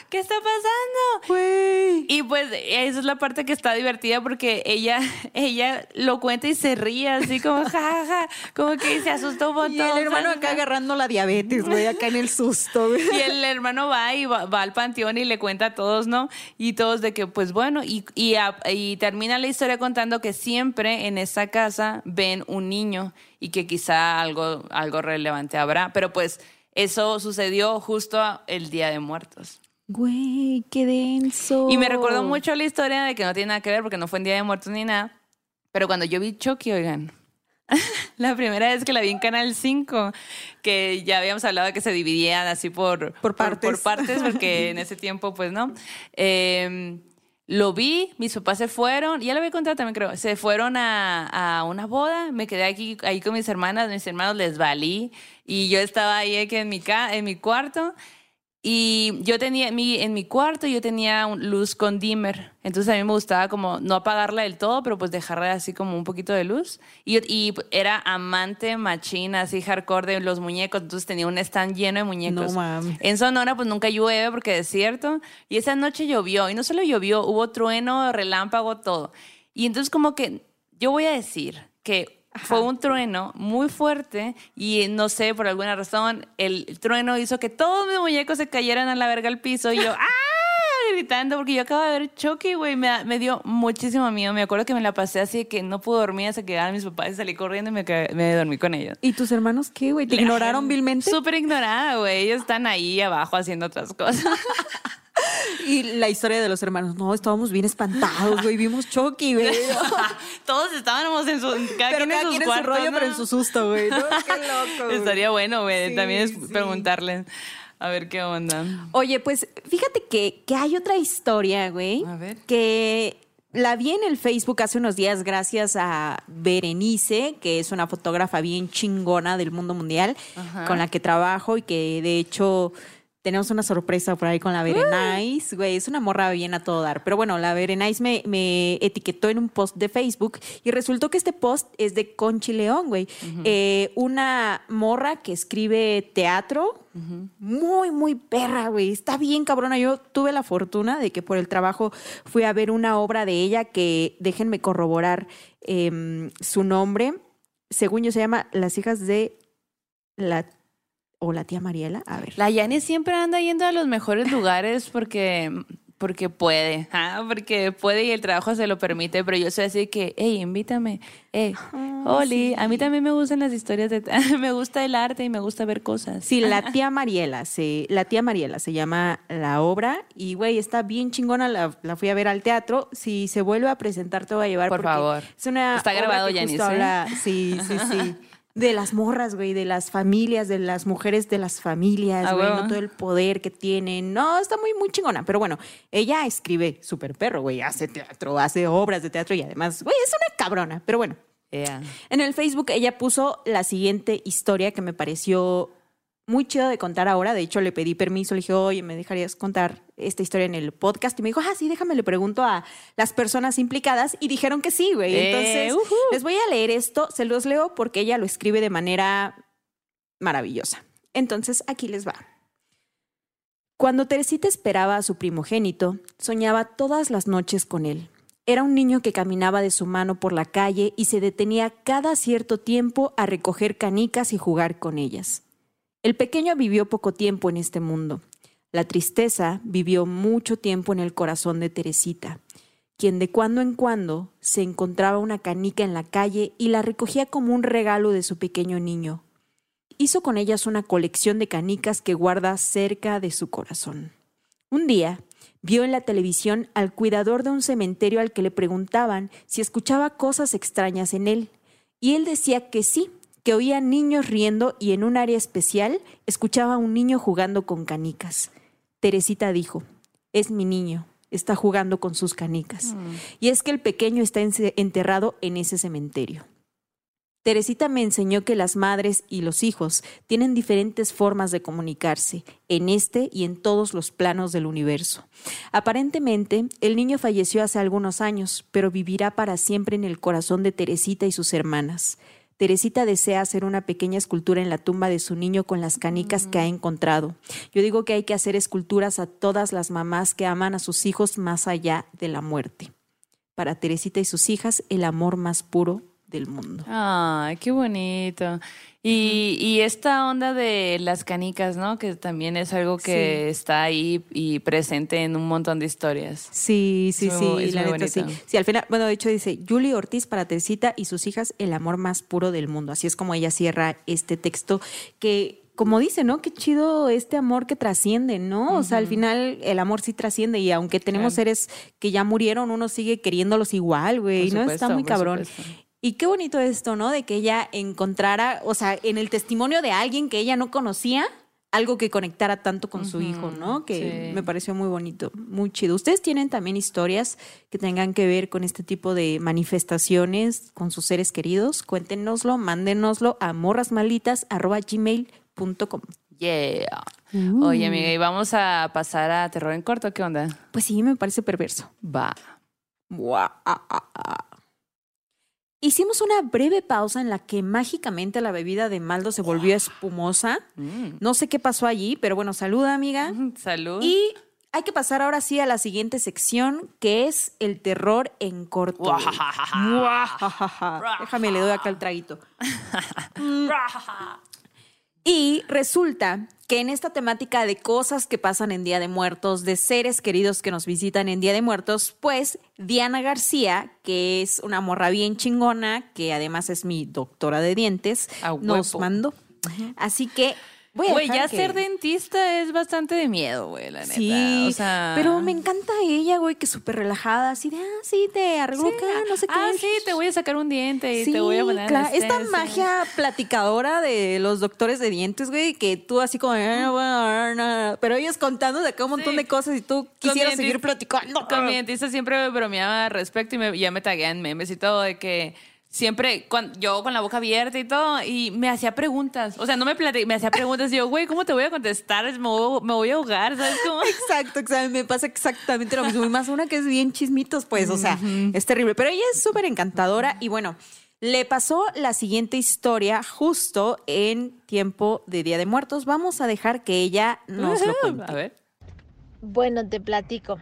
¿qué está pasando? Güey. Y pues esa es la parte que está divertida porque ella, [LAUGHS] ella lo cuenta y se ríe así como jaja, como que se asustó un montón. Y el hermano acá agarrando la diabetes, güey, acá en el susto, güey. [LAUGHS] Y el hermano va y va, va al panteón y le cuenta a todos, ¿no? Y todos de que, pues bueno, y, y, a- y termina la historia contando que siempre en esa casa ven un niño y que quizá algo, algo relevante habrá. Pero pues eso sucedió justo el Día de Muertos. Güey, qué denso. Y me recordó mucho la historia de que no tiene nada que ver porque no fue en Día de Muertos ni nada. Pero cuando yo vi Chucky, oigan, [LAUGHS] la primera vez que la vi en Canal 5, que ya habíamos hablado de que se dividían así por, Por partes. por, partes, porque [LAUGHS] en ese tiempo, pues no. Eh, lo vi, mis papás se fueron, ya lo había contado también, creo. Se fueron a, a una boda, me quedé aquí ahí con mis hermanas, mis hermanos les valí, y yo estaba ahí aquí en mi, ca- en mi cuarto. Y yo tenía, mi, en mi cuarto yo tenía un- luz con dimmer. Entonces a mí me gustaba como no apagarla del todo, pero pues dejarla así como un poquito de luz. Y, y era amante machina, así hardcore de los muñecos. Entonces tenía un stand lleno de muñecos. No mames. En Sonora pues nunca llueve porque es desierto. Y esa noche llovió. Y no solo llovió, hubo trueno, relámpago, todo. Y entonces como que yo voy a decir que fue un trueno muy fuerte y no sé, por alguna razón, el trueno hizo que todos mis muñecos se cayeran a la verga al piso y yo, [LAUGHS] ¡ah! gritando porque yo acabo de ver Chucky, güey, me, me dio muchísimo miedo. Me acuerdo que me la pasé así que no pude dormir hasta que llegaron mis papás y salí corriendo y me, me dormí con ellos. ¿Y tus hermanos qué, güey? ¿Te [LAUGHS] ignoraron vilmente? Súper ignorada, güey. Ellos están ahí abajo haciendo otras cosas. [LAUGHS] Y la historia de los hermanos. No, estábamos bien espantados, güey. Vimos Chucky, güey. [LAUGHS] Todos estábamos en su. Cada Pero quien cada en sus quien en su rollo, ¿no? pero en su susto, güey. ¿no? [LAUGHS] Qué loco. güey. Estaría bueno, güey. Sí, También es sí. preguntarles. A ver qué onda. Oye, pues fíjate que, que hay otra historia, güey. A ver. Que la vi en el Facebook hace unos días gracias a Berenice, que es una fotógrafa bien chingona del mundo mundial, Ajá. con la que trabajo y que de hecho tenemos una sorpresa por ahí con la Berenice, güey, es una morra bien a todo dar. Pero bueno, la Berenice me, me etiquetó en un post de Facebook y resultó que este post es de Conchi León, güey. Eh, una morra que escribe teatro, muy, muy perra, güey. Está bien cabrona. Yo tuve la fortuna de que por el trabajo fui a ver una obra de ella que, déjenme corroborar em, su nombre. Según yo se llama Las hijas de la... o la tía Mariela. A ver. La Yani siempre anda yendo a los mejores lugares porque, porque puede, ah, porque puede y el trabajo se lo permite, pero yo soy así que, hey, invítame, hey, Oli, a mí también me gustan las historias, de, [LAUGHS] me gusta el arte y me gusta ver cosas. Sí, la [LAUGHS] tía Mariela, se, la tía Mariela se llama la obra y güey, está bien chingona, la, la fui a ver al teatro. Si se vuelve a presentar te voy a llevar. Por favor. Es una Está grabado, Yanis, ¿eh? Sí, sí, sí. [LAUGHS] De las morras, güey, de las familias, de las mujeres de las familias, Ah, güey, no todo el poder que tienen. No, está muy, muy chingona. Pero bueno, ella escribe súper perro, güey, hace teatro, hace obras de teatro y además, güey, es una cabrona. Pero bueno, Yeah. en el Facebook ella puso la siguiente historia que me pareció muy chido de contar ahora. De hecho, le pedí permiso, le dije, oye, ¿me dejarías contar esta historia en el podcast? Y me dijo, ah, sí, déjame, le pregunto a las personas implicadas. Y dijeron que sí, güey. Eh, Entonces, les voy a leer esto, se los leo porque ella lo escribe de manera maravillosa. Entonces, aquí les va. Cuando Teresita esperaba a su primogénito, soñaba todas las noches con él. Era un niño que caminaba de su mano por la calle y se detenía cada cierto tiempo a recoger canicas y jugar con ellas. El pequeño vivió poco tiempo en este mundo. La tristeza vivió mucho tiempo en el corazón de Teresita, quien de cuando en cuando se encontraba una canica en la calle y la recogía como un regalo de su pequeño niño. Hizo con ellas una colección de canicas que guarda cerca de su corazón. Un día, vio en la televisión al cuidador de un cementerio al que le preguntaban si escuchaba cosas extrañas en él, y él decía que sí, que oía niños riendo y en un área especial escuchaba a un niño jugando con canicas. Teresita dijo, es mi niño, está jugando con sus canicas. Y es que el pequeño está enterrado en ese cementerio. Teresita me enseñó que las madres y los hijos tienen diferentes formas de comunicarse, en este y en todos los planos del universo. Aparentemente, el niño falleció hace algunos años, pero vivirá para siempre en el corazón de Teresita y sus hermanas. Teresita desea hacer una pequeña escultura en la tumba de su niño con las canicas que ha encontrado. Yo digo que hay que hacer esculturas a todas las mamás que aman a sus hijos más allá de la muerte. Para Teresita y sus hijas, el amor más puro del mundo. Ay, qué bonito. Y, y esta onda de las canicas, ¿no? Que también es algo que está ahí y presente en un montón de historias. Sí, sí, sí, la neta sí. Sí, al final, bueno, de hecho dice, Julie Ortiz para Teresita y sus hijas, el amor más puro del mundo. Así es como ella cierra este texto que, como dice, ¿no? Qué chido este amor que trasciende, ¿no? O sea, al final el amor sí trasciende y aunque tenemos Claro. seres que ya murieron, uno sigue queriéndolos igual, güey, ¿no? Está muy cabrón. supuesto. Y qué bonito esto, ¿no? De que ella encontrara, o sea, en el testimonio de alguien que ella no conocía, algo que conectara tanto con su hijo, ¿no? Que sí. me pareció muy bonito, muy chido. ¿Ustedes tienen también historias que tengan que ver con este tipo de manifestaciones con sus seres queridos? Cuéntenoslo, mándenoslo a morrasmalitas.gmail.com. Yeah. Oye, amiga, y vamos a pasar a terror en corto. ¿Qué onda? Pues sí, me parece perverso. Va. Buah, ah, ah, ah. Hicimos una breve pausa en la que mágicamente la bebida de Maldo se volvió espumosa. Mm. No sé qué pasó allí, pero bueno, saluda amiga. Salud. Y hay que pasar ahora sí a la siguiente sección, que es el terror en corto. [LAUGHS] Déjame, le doy acá el traguito. [LAUGHS] Y resulta que en esta temática de cosas que pasan en Día de Muertos, de seres queridos que nos visitan en Día de Muertos, pues Diana García, que es una morra bien chingona, que además es mi doctora de dientes, A nos mandó. Así que Güey, ya que- ser dentista es bastante de miedo, güey, la neta. Sí, o sea... pero me encanta ella, güey, que súper relajada, así de, ah, sí, te arreglo acá, no sé qué. Ah, sí, te voy a sacar un diente y Sí, te voy a poner claro. Esta magia platicadora de los doctores de dientes, güey, que tú así como, "Ah, bueno, ah, no", pero ellos contando de acá un montón Sí. de cosas y tú quisieras seguir platicando. Con mi dentista siempre bromeaba al respecto y me- ya me taguean memes y todo de que siempre cuan- yo con la boca abierta y todo y me hacía preguntas. O sea, no me plati- me hacía preguntas y yo, güey, ¿cómo te voy a contestar? Me voy, me voy a ahogar, ¿sabes cómo? [LAUGHS] Exacto, exacto. Me pasa exactamente lo mismo. Y más una que es bien chismitos, pues, o sea, es terrible. Pero ella es súper encantadora y bueno, le pasó la siguiente historia justo en tiempo de Día de Muertos. Vamos a dejar que ella nos lo cuente. A ver. Bueno, te platico.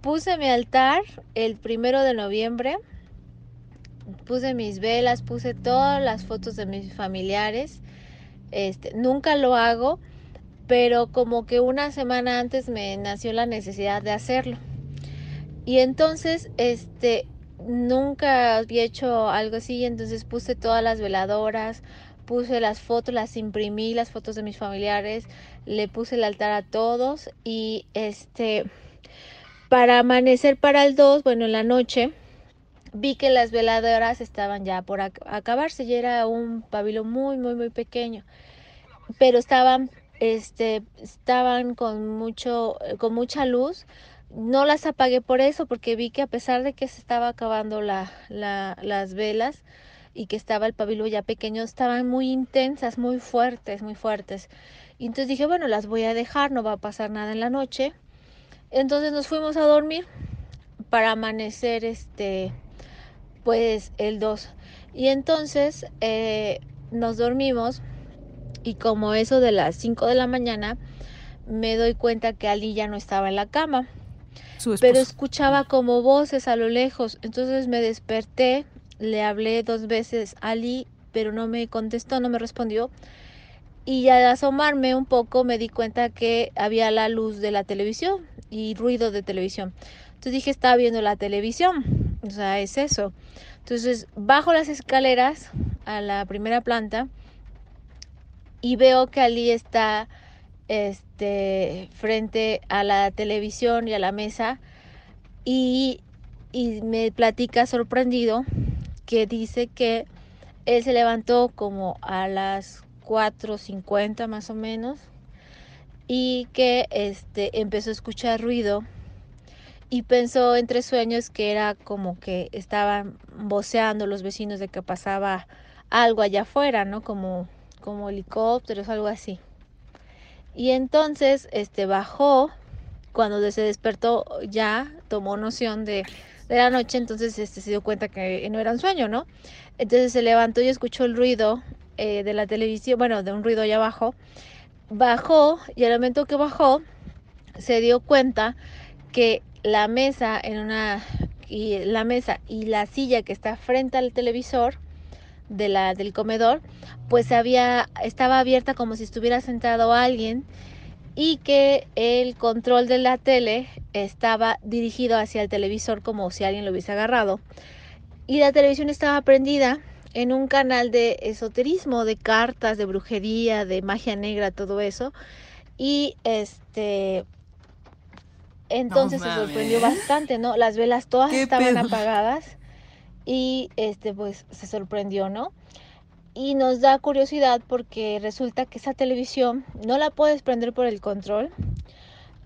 Puse mi altar el primero de noviembre. Puse mis velas, puse todas las fotos de mis familiares. Este, nunca lo hago, pero como que una semana antes me nació la necesidad de hacerlo. Y entonces, este, nunca había hecho algo así, entonces puse todas las veladoras, puse las fotos, las imprimí, las fotos de mis familiares, le puse el altar a todos y este para amanecer para el 2, bueno, en la noche vi que las veladoras estaban ya por ac- acabarse, ya era un pabellón muy muy muy pequeño. Pero estaban este estaban con mucho con mucha luz. No las apagué por eso, porque vi que a pesar de que se estaba acabando la, la- las velas y que estaba el pabilo ya pequeño, estaban muy intensas, muy fuertes, muy fuertes. Y entonces dije, bueno, las voy a dejar, no va a pasar nada en la noche. Entonces nos fuimos a dormir para amanecer este, pues el 2. Y entonces eh, nos dormimos y como eso de las 5 de la mañana, me doy cuenta que Ali ya no estaba en la cama pero escuchaba como voces a lo lejos. Entonces me desperté, le hablé dos veces a Ali, pero no me contestó, no me respondió. Y al asomarme un poco me di cuenta que había la luz de la televisión y ruido de televisión. Entonces dije, estaba viendo la televisión. O sea, es eso. Entonces bajo las escaleras a la primera planta y veo que Ali está este, frente a la televisión y a la mesa y, y me platica sorprendido que dice que él se levantó como a las 4.50 más o menos y que este, empezó a escuchar ruido y pensó entre sueños que era como que estaban voceando los vecinos de que pasaba algo allá afuera, ¿no? Como, como helicópteros, algo así. Y entonces este bajó, cuando se despertó ya tomó noción de, de la noche, entonces este, se dio cuenta que no era un sueño, ¿no? Entonces se levantó y escuchó el ruido eh, de la televisión, bueno, de un ruido allá abajo. Bajó y al momento que bajó se dio cuenta que la mesa en una y la mesa y la silla que está frente al televisor de la, del comedor, pues había, estaba abierta como si estuviera sentado alguien y que el control de la tele estaba dirigido hacia el televisor como si alguien lo hubiese agarrado. Y la televisión estaba prendida en un canal de esoterismo, de cartas, de brujería, de magia negra, todo eso. Y este entonces se sorprendió bastante, ¿no? Las velas todas estaban apagadas y este pues se sorprendió, ¿no? Y nos da curiosidad porque resulta que esa televisión no la puedes prender por el control.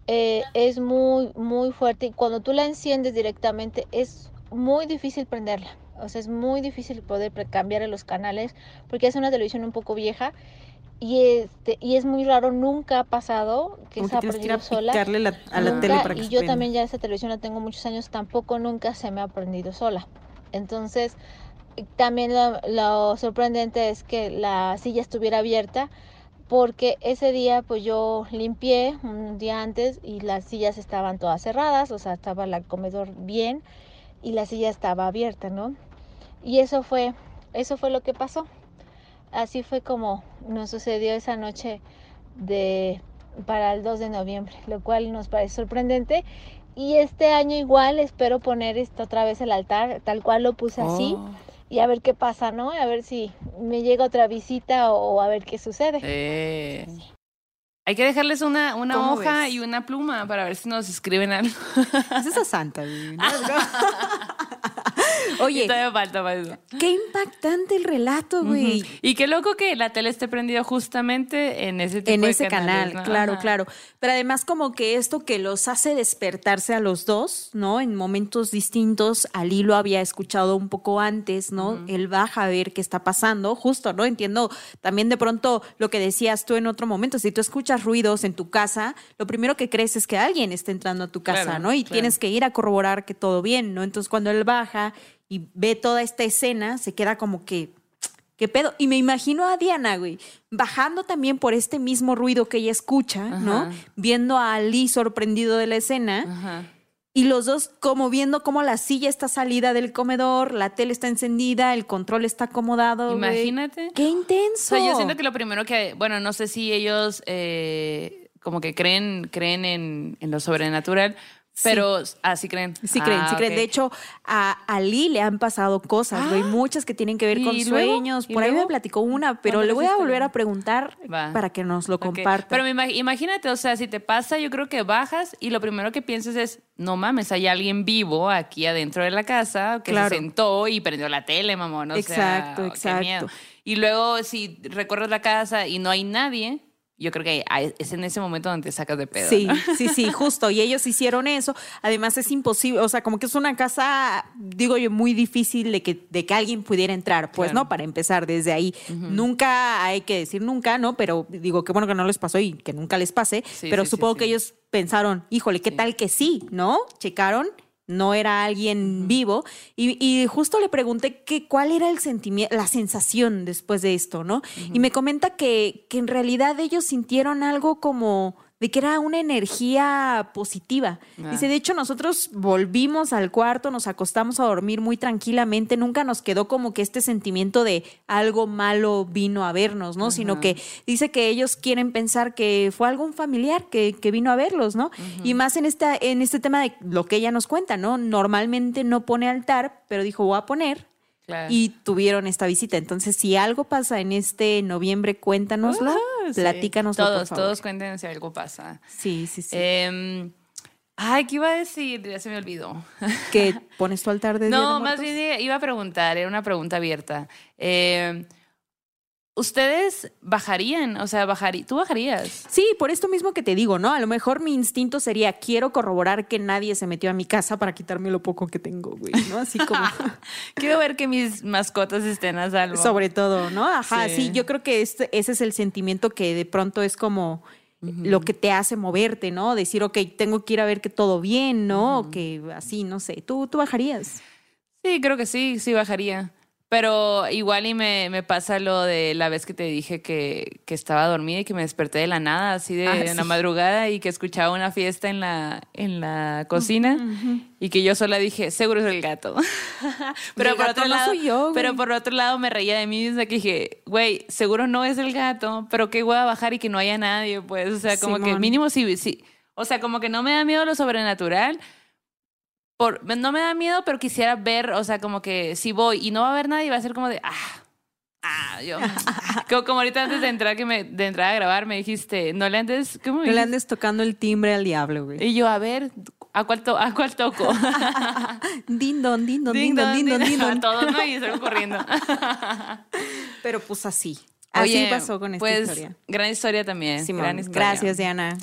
Eh, es muy, muy fuerte y cuando tú la enciendes directamente es muy difícil prenderla. O sea, es muy difícil poder cambiar los canales porque es una televisión un poco vieja y este y es muy raro nunca ha pasado que se ha prendido sola. a la tele para que y yo también ya esa televisión la tengo muchos años tampoco nunca se me ha prendido sola. Entonces también lo, sorprendente es que la silla estuviera abierta porque ese día pues yo limpié un día antes y las sillas estaban todas cerradas o sea estaba el comedor bien y la silla estaba abierta no y eso fue eso fue lo que pasó así fue como nos sucedió esa noche de para el 2 de noviembre, lo cual nos parece sorprendente. Y este año igual espero poner esto otra vez el altar, tal cual lo puse así. Oh. Y a ver qué pasa, ¿no? A ver si me llega otra visita o, a ver qué sucede. Eh. Hay que dejarles una, una hoja y una pluma para ver si nos escriben algo. Es esa santa. [LAUGHS] [LAUGHS] [LAUGHS] Oye, qué impactante el relato, güey. Y qué loco que la tele esté prendida justamente en ese tipo En ese canal, claro, claro. Pero además como que esto que los hace despertarse a los dos, ¿no? En momentos distintos. Ali lo había escuchado un poco antes, ¿no? Él baja a ver qué está pasando, justo, ¿no? Entiendo también de pronto lo que decías tú en otro momento. Si tú escuchas ruidos en tu casa, lo primero que crees es que alguien está entrando a tu casa, ¿no? Y tienes que ir a corroborar que todo bien, ¿no? Entonces cuando él baja y ve toda esta escena, se queda como que, ¿qué pedo? Y me imagino a Diana, güey, bajando también por este mismo ruido que ella escucha, ¿no? Viendo a Ali sorprendido de la escena. Y los dos como viendo cómo la silla está salida del comedor, la tele está encendida, el control está acomodado. Imagínate. Qué intenso. yo siento que lo primero que, bueno, no sé si ellos eh, como que creen, creen en, en lo sobrenatural, pero así creen. Sí creen, sí ah, creen. De hecho, a Ali le han pasado cosas, güey, ah. muchas que tienen que ver con sueños. Por ahí me platicó una, pero le voy a volver a preguntar para que nos lo comparta. Pero imagínate, o sea, si te pasa, yo creo que bajas y lo primero que piensas es, no mames, hay alguien vivo aquí adentro de la casa que se sentó y prendió la tele, mamón. O exacto, exacto. Y luego, si recorres la casa y no hay nadie, yo creo que es en ese momento donde te sacas de pedo. Sí, [LAUGHS] sí, sí, justo. Y ellos hicieron eso. Además es imposible, o sea, como que es una casa, digo yo, muy difícil de que, de que alguien pudiera entrar, pues, ¿no? Para empezar desde ahí. Nunca hay que decir nunca, ¿no? Pero digo, qué bueno que no les pasó y que nunca les pase. pero supongo que ellos pensaron, híjole, ¿qué tal que sí, ¿no? Checaron no era alguien vivo. Y, justo le pregunté que cuál era el sentimiento, la sensación después de esto, ¿no? Y me comenta que, que en realidad ellos sintieron algo como de que era una energía positiva. Ah. Dice, de hecho, nosotros volvimos al cuarto, nos acostamos a dormir muy tranquilamente, nunca nos quedó como que este sentimiento de algo malo vino a vernos, ¿no? Sino que dice que ellos quieren pensar que fue algún familiar que, que vino a verlos, ¿no? Y más en, esta, en este tema de lo que ella nos cuenta, ¿no? Normalmente no pone altar, pero dijo, voy a poner y tuvieron esta visita. Entonces, si algo pasa en este noviembre, cuéntanoslo, ah, platícanos. Todos, todos cuéntenos si algo pasa. Sí, sí, sí. Em, ay, ¿qué iba a decir? Ya se me olvidó. ¿Que pones tu altar de No, más bien iba a preguntar, era una pregunta abierta. Eh, ¿Ustedes bajarían? O sea, ¿tú bajarías? Sí, por esto mismo que te digo, ¿no? A lo mejor mi instinto sería, quiero corroborar que nadie se metió a mi casa para quitarme lo poco que tengo, güey, ¿no? Así como... [LAUGHS] quiero ver que mis mascotas estén a salvo. Sobre todo, ¿no? Ajá, sí, yo creo que este, ese es el sentimiento que de pronto es como lo que te hace moverte, ¿no? Decir, ok, tengo que ir a ver que todo bien, ¿no? O que así, no sé. ¿Tú, ¿Tú bajarías? Sí, creo que sí, sí bajaría. Pero igual y me, me pasa lo de la vez que te dije que, que estaba dormida y que me desperté de la nada, así de Ah, sí. madrugada y que escuchaba una fiesta en la, en la cocina y que yo sola dije, seguro es el gato. [LAUGHS] pero, el por gato otro no lado, yo, pero por otro lado me reía de mí misma que dije, güey, seguro no es el gato, pero que voy a bajar y que no haya nadie, pues, o sea, como que Simón. mínimo sí, sí. O sea, como que no me da miedo lo sobrenatural, por, no me da miedo, pero quisiera ver, o sea, como que si voy y no va a haber nadie, va a ser como de, ah, ah, yo. [LAUGHS] como, como ahorita antes de entrar, que me, de entrar a grabar, me dijiste, no le andes, ¿cómo No le andes tocando el timbre al diablo, güey. Y yo, a ver, ¿a cuál, to- a cuál toco? [LAUGHS] Din don, din don, din don, din don, din don. a todos, ¿no? Y salgo corriendo. [LAUGHS] Pero pues así. Así Oye, pasó con esta pues, historia. Gran historia también. Simón, gran historia. gracias, Diana.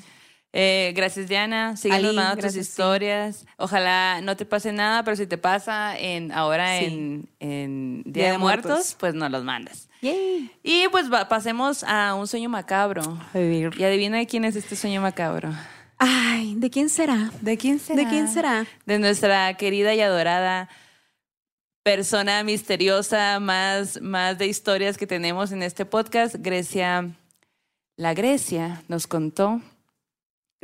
Eh, gracias, Diana. Síguenos mandando tus sí. historias. Ojalá no te pase nada, pero si te pasa en ahora Sí. en, en Día, de, Muertos, pues nos los mandas. Yay. Y pues va- pasemos a un sueño macabro. Y adivina de quién es este sueño macabro. Ay, ¿de quién será? ¿De quién ¿De quién será? De nuestra querida y adorada persona misteriosa, más, más de historias que tenemos en este podcast, Grecia. La Grecia nos contó,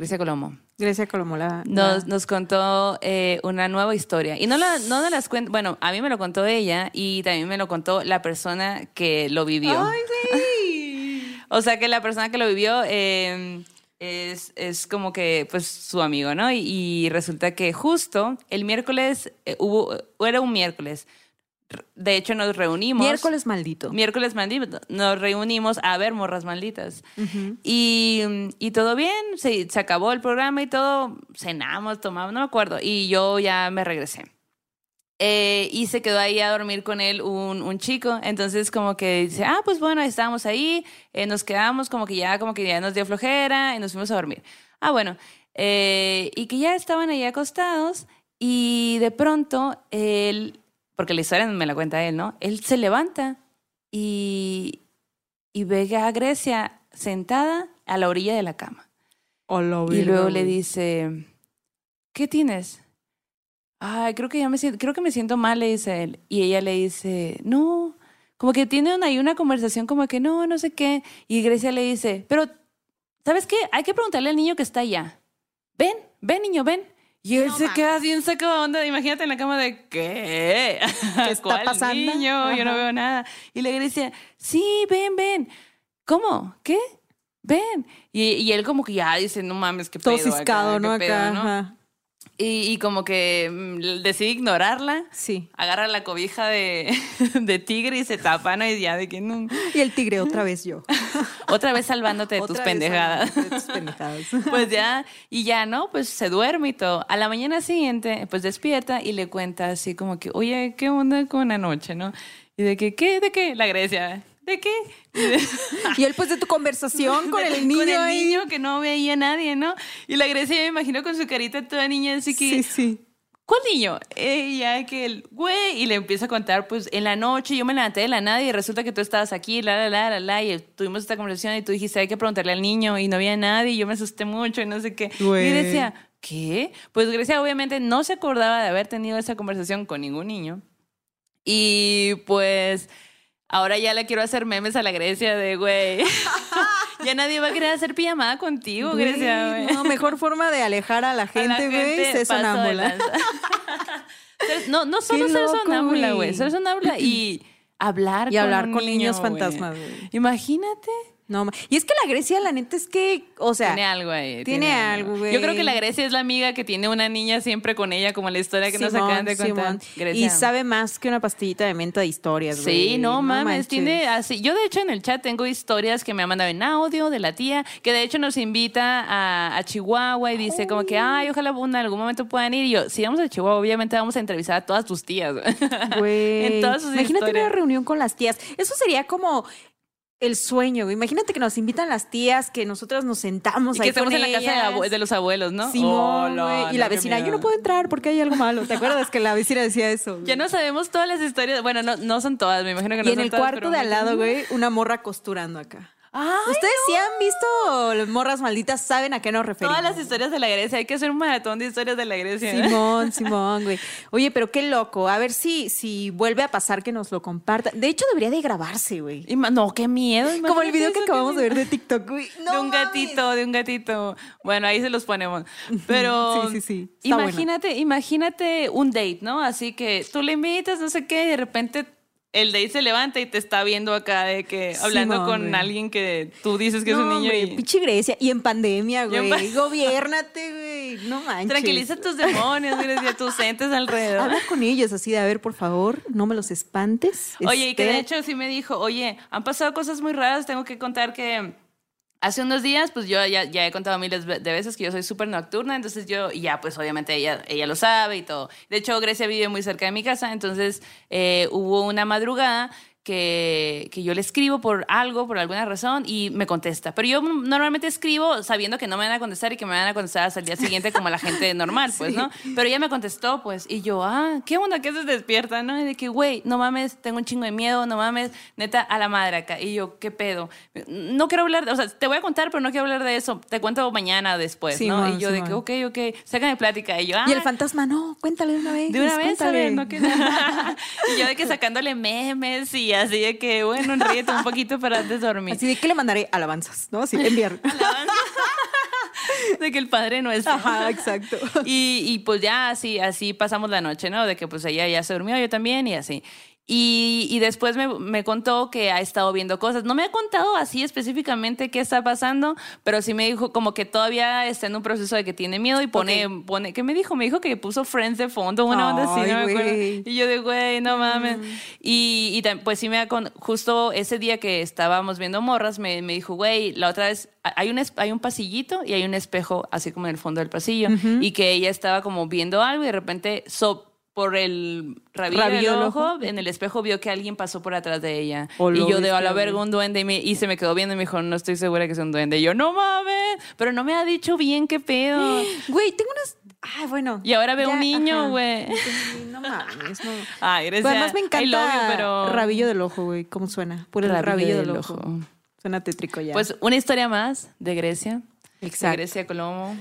Grecia Colomo, Grecia Colomola. nos, nos contó eh, una nueva historia. Y no, la, no nos las cuento, bueno, a mí me lo contó ella y también me lo contó la persona que lo vivió. Ay, güey. [LAUGHS] O sea que la persona que lo vivió eh, es, es como que pues su amigo, ¿no? Y, y resulta que justo el miércoles eh, hubo, era un miércoles. De hecho nos reunimos. Miércoles maldito. Miércoles maldito. Nos reunimos a ver morras malditas. Y, y todo bien, se, se acabó el programa y todo, cenamos, tomamos, no me acuerdo, y yo ya me regresé. Eh, y se quedó ahí a dormir con él un, un chico, entonces como que dice, ah, pues bueno, estábamos ahí, eh, nos quedamos como que ya, como que ya nos dio flojera y nos fuimos a dormir. Ah, bueno, eh, y que ya estaban ahí acostados y de pronto él, porque la historia me la cuenta él, ¿no? Él se levanta y, y ve a Grecia sentada a la orilla de la cama. Hola, Y luego le dice, ¿qué tienes? Ay, creo que ya me siento, creo que me siento mal, le dice él. Y ella le dice, no, como que tienen ahí una conversación como que no, no sé qué. Y Grecia le dice, pero, ¿sabes qué? Hay que preguntarle al niño que está allá. Ven, ven, niño, ven. Y él No se queda bien sacado de onda. Imagínate en la cama de, ¿qué? ¿Qué [LAUGHS] está ¿Cuál pasando? niño? Yo no veo nada. Y le Grecia, sí, ven, ven. ¿Cómo? ¿Qué? Ven. Y, y él como que ya dice, no mames, qué Todo pedo acá, ciscado, ¿no? Acá. ¿no? ajá. Y, y como que mm, decide ignorarla, Sí. agarra la cobija de, [LAUGHS] de tigre y se tapa, ¿no? Y ya de que no. Y el tigre, otra vez yo. [LAUGHS] Otra vez salvándote de tus Otra pendejadas. de tus pendejadas. [LAUGHS] Pues ya, y ya, ¿no? Pues se duerme y todo. A la mañana siguiente, pues despierta y le cuenta así como que, oye, ¿qué onda con anoche, no? Y de que, ¿qué? ¿De qué? La Grecia. ¿De qué? [LAUGHS] Y él, pues, de tu conversación con de- el niño Con el ahí. niño que no veía a nadie, ¿no? Y la Grecia me imagino con su carita toda niña, así que, Sí, sí. ¿Cuál niño? Ella, que el güey, y le empieza a contar, pues en la noche yo me levanté de la nada y resulta que tú estabas aquí, la, la, la, la, la, y tuvimos esta conversación y tú dijiste, hay que preguntarle al niño, y no había nadie, y yo me asusté mucho y no sé qué. Güey. Y decía, ¿qué? Pues Grecia obviamente no se acordaba de haber tenido esa conversación con ningún niño. Y pues ahora ya le quiero hacer memes a la Grecia de, güey, [LAUGHS] ya nadie va a querer hacer pijamada contigo, Güey, Grecia, güey. No, mejor forma de alejar a la gente, güey, de sonámbula. [LAUGHS] no, no solo Qué ser loco, sonámbula, güey. Ser sonámbula y hablar Y hablar con niño, niños güey. fantasmas, güey. Imagínate. No, y es que la Grecia, la neta, es que, o sea, tiene algo ahí. tiene algo, güey. Yo creo que la Grecia es la amiga que tiene una niña siempre con ella, como la historia que nos acaban de contar. Grecia. Y sabe más que una pastillita de menta de historias, güey. Sí, no mames, manches. tiene así. Yo de hecho en el chat tengo historias que me ha mandado en audio de la tía, que de hecho nos invita a, a Chihuahua y dice como que, ay, ojalá en algún momento puedan ir. Y yo, si vamos a Chihuahua, obviamente vamos a entrevistar a todas tus tías. [LAUGHS] Güey. en todas sus Imagínate historias. una reunión con las tías. Eso sería como el sueño, güey. Imagínate que nos invitan las tías, que nosotras nos sentamos Y ahí que estamos en la casa de, abue- de los abuelos, ¿no? Simón, Hola, güey. Y no, la vecina, yo no puedo entrar porque hay algo malo. ¿Te acuerdas que la vecina decía eso? güey? Ya no sabemos todas las historias. Bueno, no, no son todas, me imagino que no y en son el todas, cuarto de al lado, güey, una morra costurando acá. Ustedes sí han visto Morras Malditas, saben a qué nos referimos. Todas las historias de la Grecia. Hay que hacer un maratón de historias de la Grecia. Simón, [LAUGHS] Simón, güey. Oye, pero qué loco. A ver si, si vuelve a pasar que nos lo compartan. De hecho, debería de grabarse, güey. No, qué miedo. Como el video que acabamos de ver de TikTok, güey. No de un mames. gatito, de un gatito. Bueno, ahí se los ponemos. Pero Sí, sí, sí. Está bueno. imagínate, imagínate un date, ¿no? Así que tú le invitas, no sé qué, y de repente el date se levanta y te está viendo acá de que hablando con güey. alguien que tú dices que es un niño hombre, y pinche Grecia. Y en pandemia, Y en güey. pa- Gobiérnate, güey. No manches. tranquiliza tus demonios, Grecia, tus entes alrededor. Habla con ellos así de, a ver, por favor, no me los espantes. Oye, y que de Este, hecho sí me dijo, oye, han pasado cosas muy raras, tengo que contar que hace unos días, pues yo ya, ya he contado miles de veces que yo soy súper nocturna, entonces yo, ya pues obviamente ella, ella lo sabe y todo. De hecho, Grecia vive muy cerca de mi casa, entonces eh, hubo una madrugada que, que yo le escribo por algo, por alguna razón, y me contesta. Pero yo normalmente escribo sabiendo que no me van a contestar y que me van a contestar hasta el día siguiente como la gente [LAUGHS] normal, pues, ¿no? Pero ella me contestó, pues, y yo, ah, ¿qué onda? ¿Qué se despierta, no? Y de que, güey, no mames, tengo un chingo de miedo, no mames, neta, a la madre acá. Y yo, ¿qué pedo? No quiero hablar, de- o sea, te voy a contar, pero no quiero hablar de eso. Te cuento mañana después, ¿no? Y yo de que, ok, ok, sácame plática. Y yo, ah, Y el fantasma, no, cuéntale de una vez. de una vez, cuéntale. ver, no que [LAUGHS] [LAUGHS] Y yo de que sacándole memes y así de que, bueno, ríete un poquito para antes de dormir. Así de que le mandaré alabanzas, ¿no? Así, enviar. de que el padre no está. Ajá, exacto. Y, y pues ya así, así pasamos la noche, ¿no? De que pues ella ya se durmió, yo también y así. Y, y después me, me contó que ha estado viendo cosas. No me ha contado así específicamente qué está pasando, pero sí me dijo como que todavía está en un proceso de que tiene miedo y pone, pone ¿qué me dijo? Me dijo que puso Friends de fondo, una onda así, no me acuerdo. Y yo de, güey, no mames. Y, y tam- pues sí me ha con, justo ese día que estábamos viendo morras, me, me dijo, güey, la otra vez hay un, hay un pasillito y hay un espejo así como en el fondo del pasillo y que ella estaba como viendo algo y de repente so, por el rabillo, Rabillo del ojo, ojo. en el espejo vio que alguien pasó por atrás de ella. Y yo de a la verga un duende y, me- y se me quedó viendo y me dijo, no estoy segura que sea un duende. Y yo, no mames, pero no me ha dicho bien qué pedo. [GASPS] Güey, tengo unas. Ay, bueno. Y ahora veo Ya, un niño, güey. [LAUGHS] No mames, no. Ay, Grecia, Pero además me encanta you, pero... rabillo del ojo, güey. ¿Cómo suena? Por el rabillo, del, ojo. Suena tétrico ya. Pues una historia más de Grecia. Exacto. Grecia Colomo.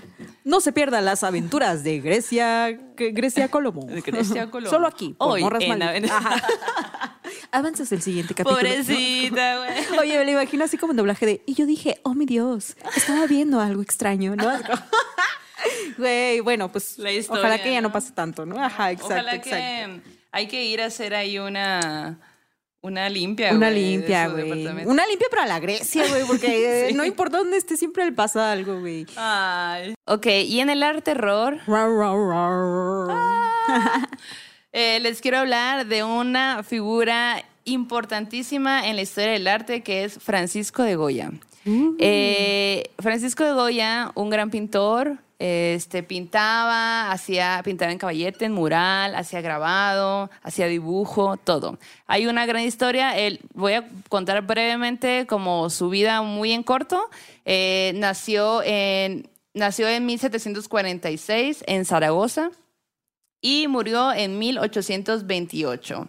no se pierdan las aventuras de Grecia, Grecia Colomo. Grecia Colomo. Solo aquí, Hoy en. Avanzas el siguiente capítulo. Pobrecita, güey. Oye, me lo imagino así como en doblaje de. Y yo dije, oh mi Dios, estaba viendo algo extraño, ¿no? Güey, bueno, pues La historia, ojalá que ya no ¿no? pase tanto, ¿no? Ajá, exacto, Ojalá exacto. que hay que ir a hacer ahí una, una limpia. Una limpia, güey. Una limpia para la Grecia, güey, porque [LAUGHS] eh, Sí. no importa dónde esté, siempre le pasa algo, güey. Ay. Ok, y en el arte terror, rar. eh, les quiero hablar de una figura importantísima en la historia del arte que es Francisco de Goya. Eh, Francisco de Goya, un gran pintor, este, pintaba, hacía, pintaba en caballete, en mural, hacía grabado, hacía dibujo, todo. Hay una gran historia. Él, voy a contar brevemente como su vida muy en corto. Eh, nació en nació en 1746 en Zaragoza y murió en 1828.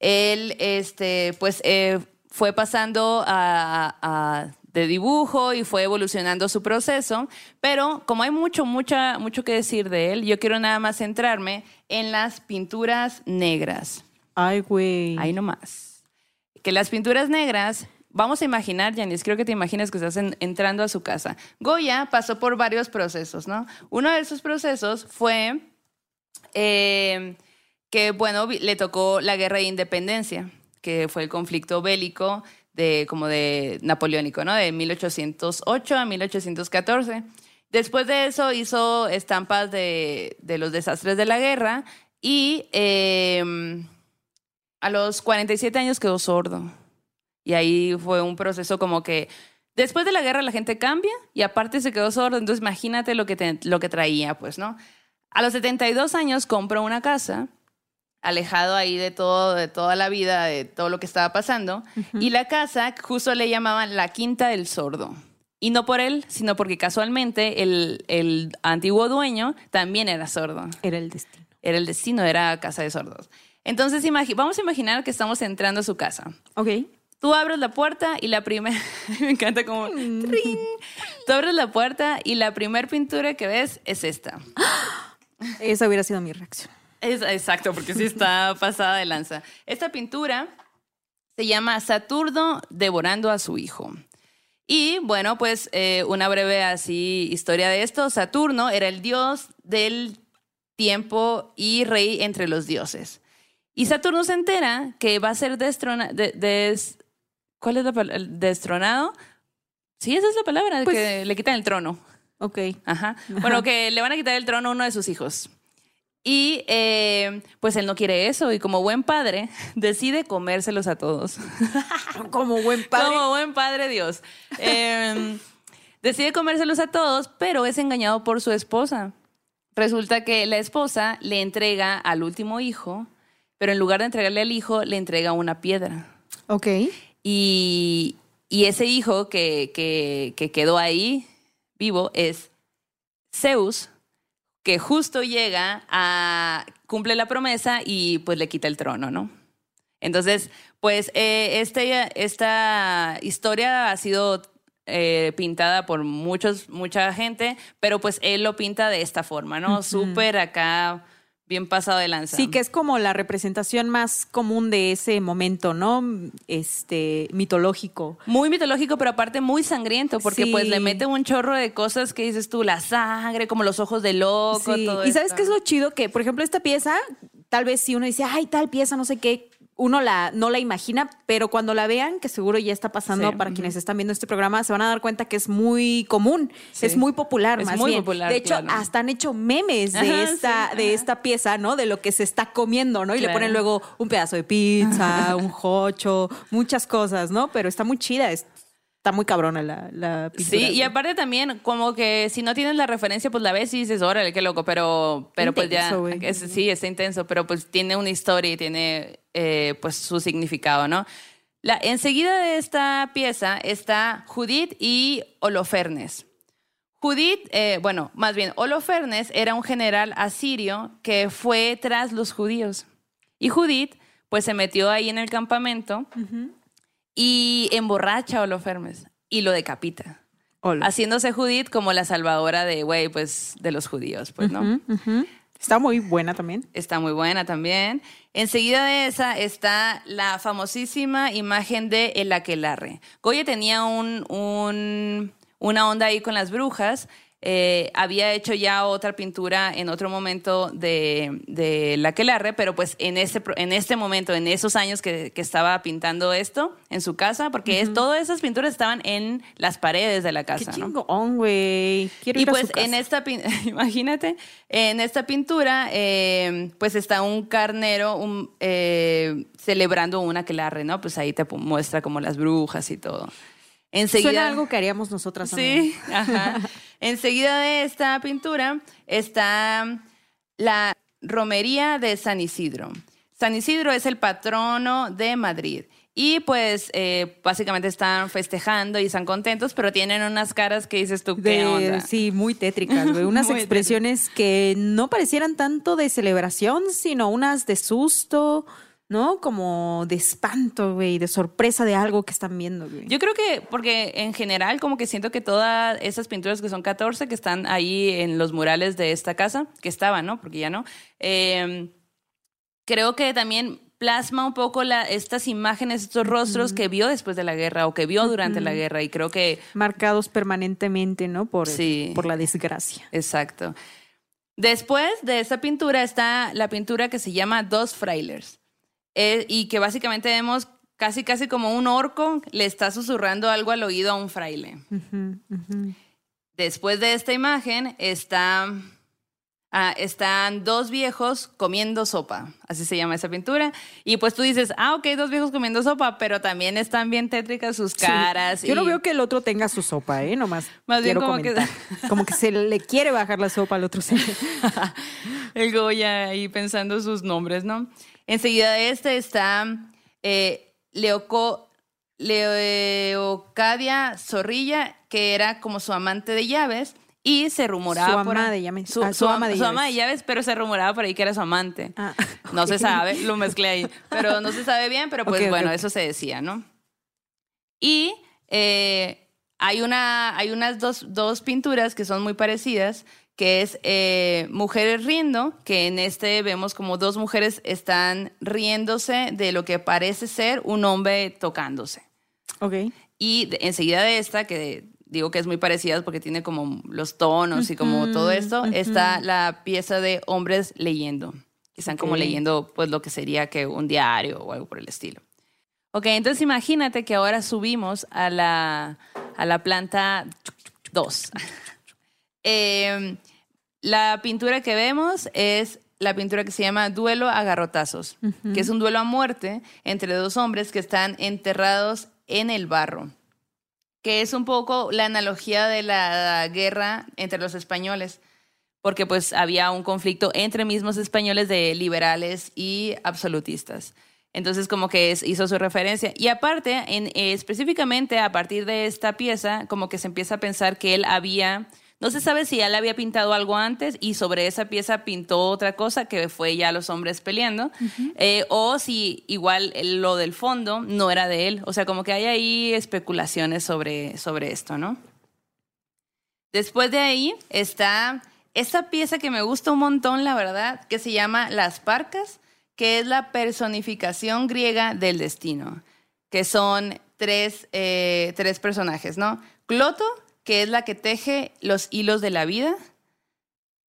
Él, este, pues, eh, fue pasando a, a- de dibujo y fue evolucionando su proceso, pero como hay mucho, mucha, mucho que decir de él, yo quiero nada más centrarme en las pinturas negras. Ay, güey. Ahí nomás. Que las pinturas negras, vamos a imaginar, Janice, creo que te imaginas que estás en- entrando a su casa. Goya pasó por varios procesos, ¿no? Uno de esos procesos fue eh, que, bueno, le tocó la guerra de independencia, que fue el conflicto bélico de, como de napoleónico, ¿no? De 1808 a 1814. Después de eso hizo estampas de, de los desastres de la guerra y eh, a los 47 años quedó sordo. Y ahí fue un proceso como que después de la guerra la gente cambia y aparte se quedó sordo, entonces imagínate lo que, lo que traía, pues, ¿no? A los 72 años compró una casa, alejado ahí de todo, de toda la vida, de todo lo que estaba pasando, y la casa justo le llamaban la Quinta del Sordo. Y no por él, sino porque casualmente el, el antiguo dueño también era sordo. Era el destino. Era el destino, era casa de sordos. Entonces, vamos a imaginar que estamos entrando a su casa. Ok. Tú abres la puerta y la primera, [LAUGHS] me encanta como, ¡trin! tú abres la puerta y la primera pintura que ves es esta. [GASPS] Esa hubiera sido mi reacción. Es, exacto, porque sí está [LAUGHS] pasada de lanza. Esta pintura se llama Saturno devorando a su hijo. Y bueno, pues eh, una breve así historia de esto. Saturno era el dios del tiempo y rey entre los dioses. Y Saturno se entera que va a ser destronado. ¿Cuál es la palabra? Destronado. Sí, esa es la palabra, Pues- que le quitan el trono. Ok. Ajá. Bueno, que le van a quitar el trono a uno de sus hijos. Y eh, pues él no quiere eso y como buen padre [LAUGHS] decide comérselos a todos. [LAUGHS] Como buen padre. Como buen padre Dios. Eh, [LAUGHS] decide comérselos a todos, pero es engañado por su esposa. Resulta que la esposa le entrega al último hijo, pero en lugar de entregarle al hijo, le entrega una piedra. Ok. Y, y ese hijo que, que, que quedó ahí vivo es Zeus, que justo llega a cumple la promesa y pues le quita el trono, ¿no? Entonces, pues eh, este- esta historia ha sido eh, pintada por muchos, mucha gente, pero pues él lo pinta de esta forma, ¿no? Súper acá, bien pasado de lanza. Sí, que es como la representación más común de ese momento, ¿no? Este, mitológico. Muy mitológico, pero aparte muy sangriento, porque Sí. pues le mete un chorro de cosas que dices tú, la sangre, como los ojos de loco, Sí. todo Y sabes qué es lo chido que, por ejemplo, esta pieza, tal vez si uno dice, ay, tal pieza, no sé qué, uno la, no la imagina, pero cuando la vean, que seguro ya está pasando Sí, para quienes están viendo este programa, se van a dar cuenta que es muy común, Sí. es muy popular, Es más muy bien. popular, de hecho, claro. hasta han hecho memes de Ajá, esta, sí, de ajá. esta pieza, ¿no? De lo que se está comiendo, ¿no? Y le ponen luego un pedazo de pizza, [LAUGHS] un jocho, muchas cosas, ¿no? Pero está muy chida, es- está muy cabrona la, la pintura. Sí, y aparte también, como que si no tienes la referencia, pues la ves y dices, órale, qué loco, pero, pero pues ya, Intenso, es- sí, está intenso, pero pues tiene una historia y tiene eh, pues su significado, ¿no? La, enseguida de esta pieza está Judith y Holofernes. Judith, eh, bueno, más bien, Holofernes era un general asirio que fue tras los judíos. Y Judith, pues se metió ahí en el campamento y emborracha a Holofernes y lo decapita. Haciéndose Judith como la salvadora de, güey, pues de los judíos, pues, ¿no? Está muy buena también. Está muy buena también. Enseguida de esa está la famosísima imagen de El Aquelarre. Goya tenía un, un- una onda ahí con las brujas. Eh, había hecho ya otra pintura en otro momento de, de El Aquelarre, pero pues en este, en este momento, en esos años que, que estaba pintando esto en su casa, porque es, todas esas pinturas estaban en las paredes de la Qué casa. ¿no? chingón, güey. Quiero Y ir a pues su casa. en esta, [LAUGHS] imagínate, en esta pintura, eh, pues está un carnero un, eh, celebrando una aquelarre, ¿no? Pues ahí te muestra como las brujas y todo. Enseguida, Suena algo que haríamos nosotras. Sí, [LAUGHS] ajá. Enseguida de esta pintura está la romería de San Isidro. San Isidro es el patrono de Madrid. Y pues eh, básicamente están festejando y están contentos, pero tienen unas caras que dices tú, ¿qué De- onda? sí, muy tétricas, güey. [LAUGHS] Unas expresiones que no parecieran tanto de celebración, sino unas de susto, ¿no? Como de espanto, güey, de sorpresa de algo que están viendo, güey. Yo creo que, porque en general, como que siento que todas esas pinturas que son 14, que están ahí en los murales de esta casa, que estaban, ¿no? Porque ya no. eh, creo que también plasma un poco la, estas imágenes, estos rostros que vio después de la guerra o que vio durante la guerra. Y creo que, Marcados permanentemente, ¿no? Por, Sí. por la desgracia. exacto. Después de esta pintura está la pintura que se llama Dos Frailers. Eh, y que básicamente vemos casi, casi como un orco le está susurrando algo al oído a un fraile. Después de esta imagen está, ah, están dos viejos comiendo sopa, así se llama esa pintura. Y pues tú dices, ah, ok, dos viejos comiendo sopa, pero también están bien tétricas sus Sí. caras. Yo no veo que el otro tenga su sopa, ¿eh? Nomás Más bien como que-. [LAUGHS] Como que se le quiere bajar la sopa al otro. [LAUGHS] el Goya ahí pensando sus nombres, ¿no? Enseguida de este está eh, Leoco- Leocadia Zorrilla, que era como su amante de llaves. Y se rumoraba Su por ama ahí- de llaves. Su, Ah, su su ama de su ama llaves. de llaves, pero se rumoraba por ahí que era su amante. Ah, [LAUGHS] No se sabe, lo mezclé ahí. Pero no se sabe bien, pero pues bueno, eso se decía, ¿no? Y eh, hay, una, hay unas dos, dos pinturas que son muy parecidas, que es eh, Mujeres riendo, que en este vemos como dos mujeres están riéndose de lo que parece ser un hombre tocándose. Ok. Y de- enseguida de esta, que digo que es muy parecida porque tiene como los tonos y como todo esto, está la pieza de hombres leyendo. que Están como leyendo pues lo que sería que un diario o algo por el estilo. Ok, entonces imagínate que ahora subimos a la, a la planta 2. [LAUGHS] Eh, la pintura que vemos es la pintura que se llama Duelo a garrotazos, que es un duelo a muerte entre dos hombres que están enterrados en el barro, que es un poco la analogía de la guerra entre los españoles, porque pues había un conflicto entre mismos españoles de liberales y absolutistas. Entonces como que es- hizo su referencia. Y aparte, en, eh, específicamente a partir de esta pieza, como que se empieza a pensar que él había, no se sabe si él había pintado algo antes y sobre esa pieza pintó otra cosa que fue ya los hombres peleando, eh, o si igual lo del fondo no era de él. O sea, como que hay ahí especulaciones sobre, sobre esto, ¿no? Después de ahí está esta pieza que me gusta un montón, la verdad, que se llama Las Parcas, que es la personificación griega del destino, que son tres, eh, tres personajes, ¿no? Cloto, que es la que teje los hilos de la vida.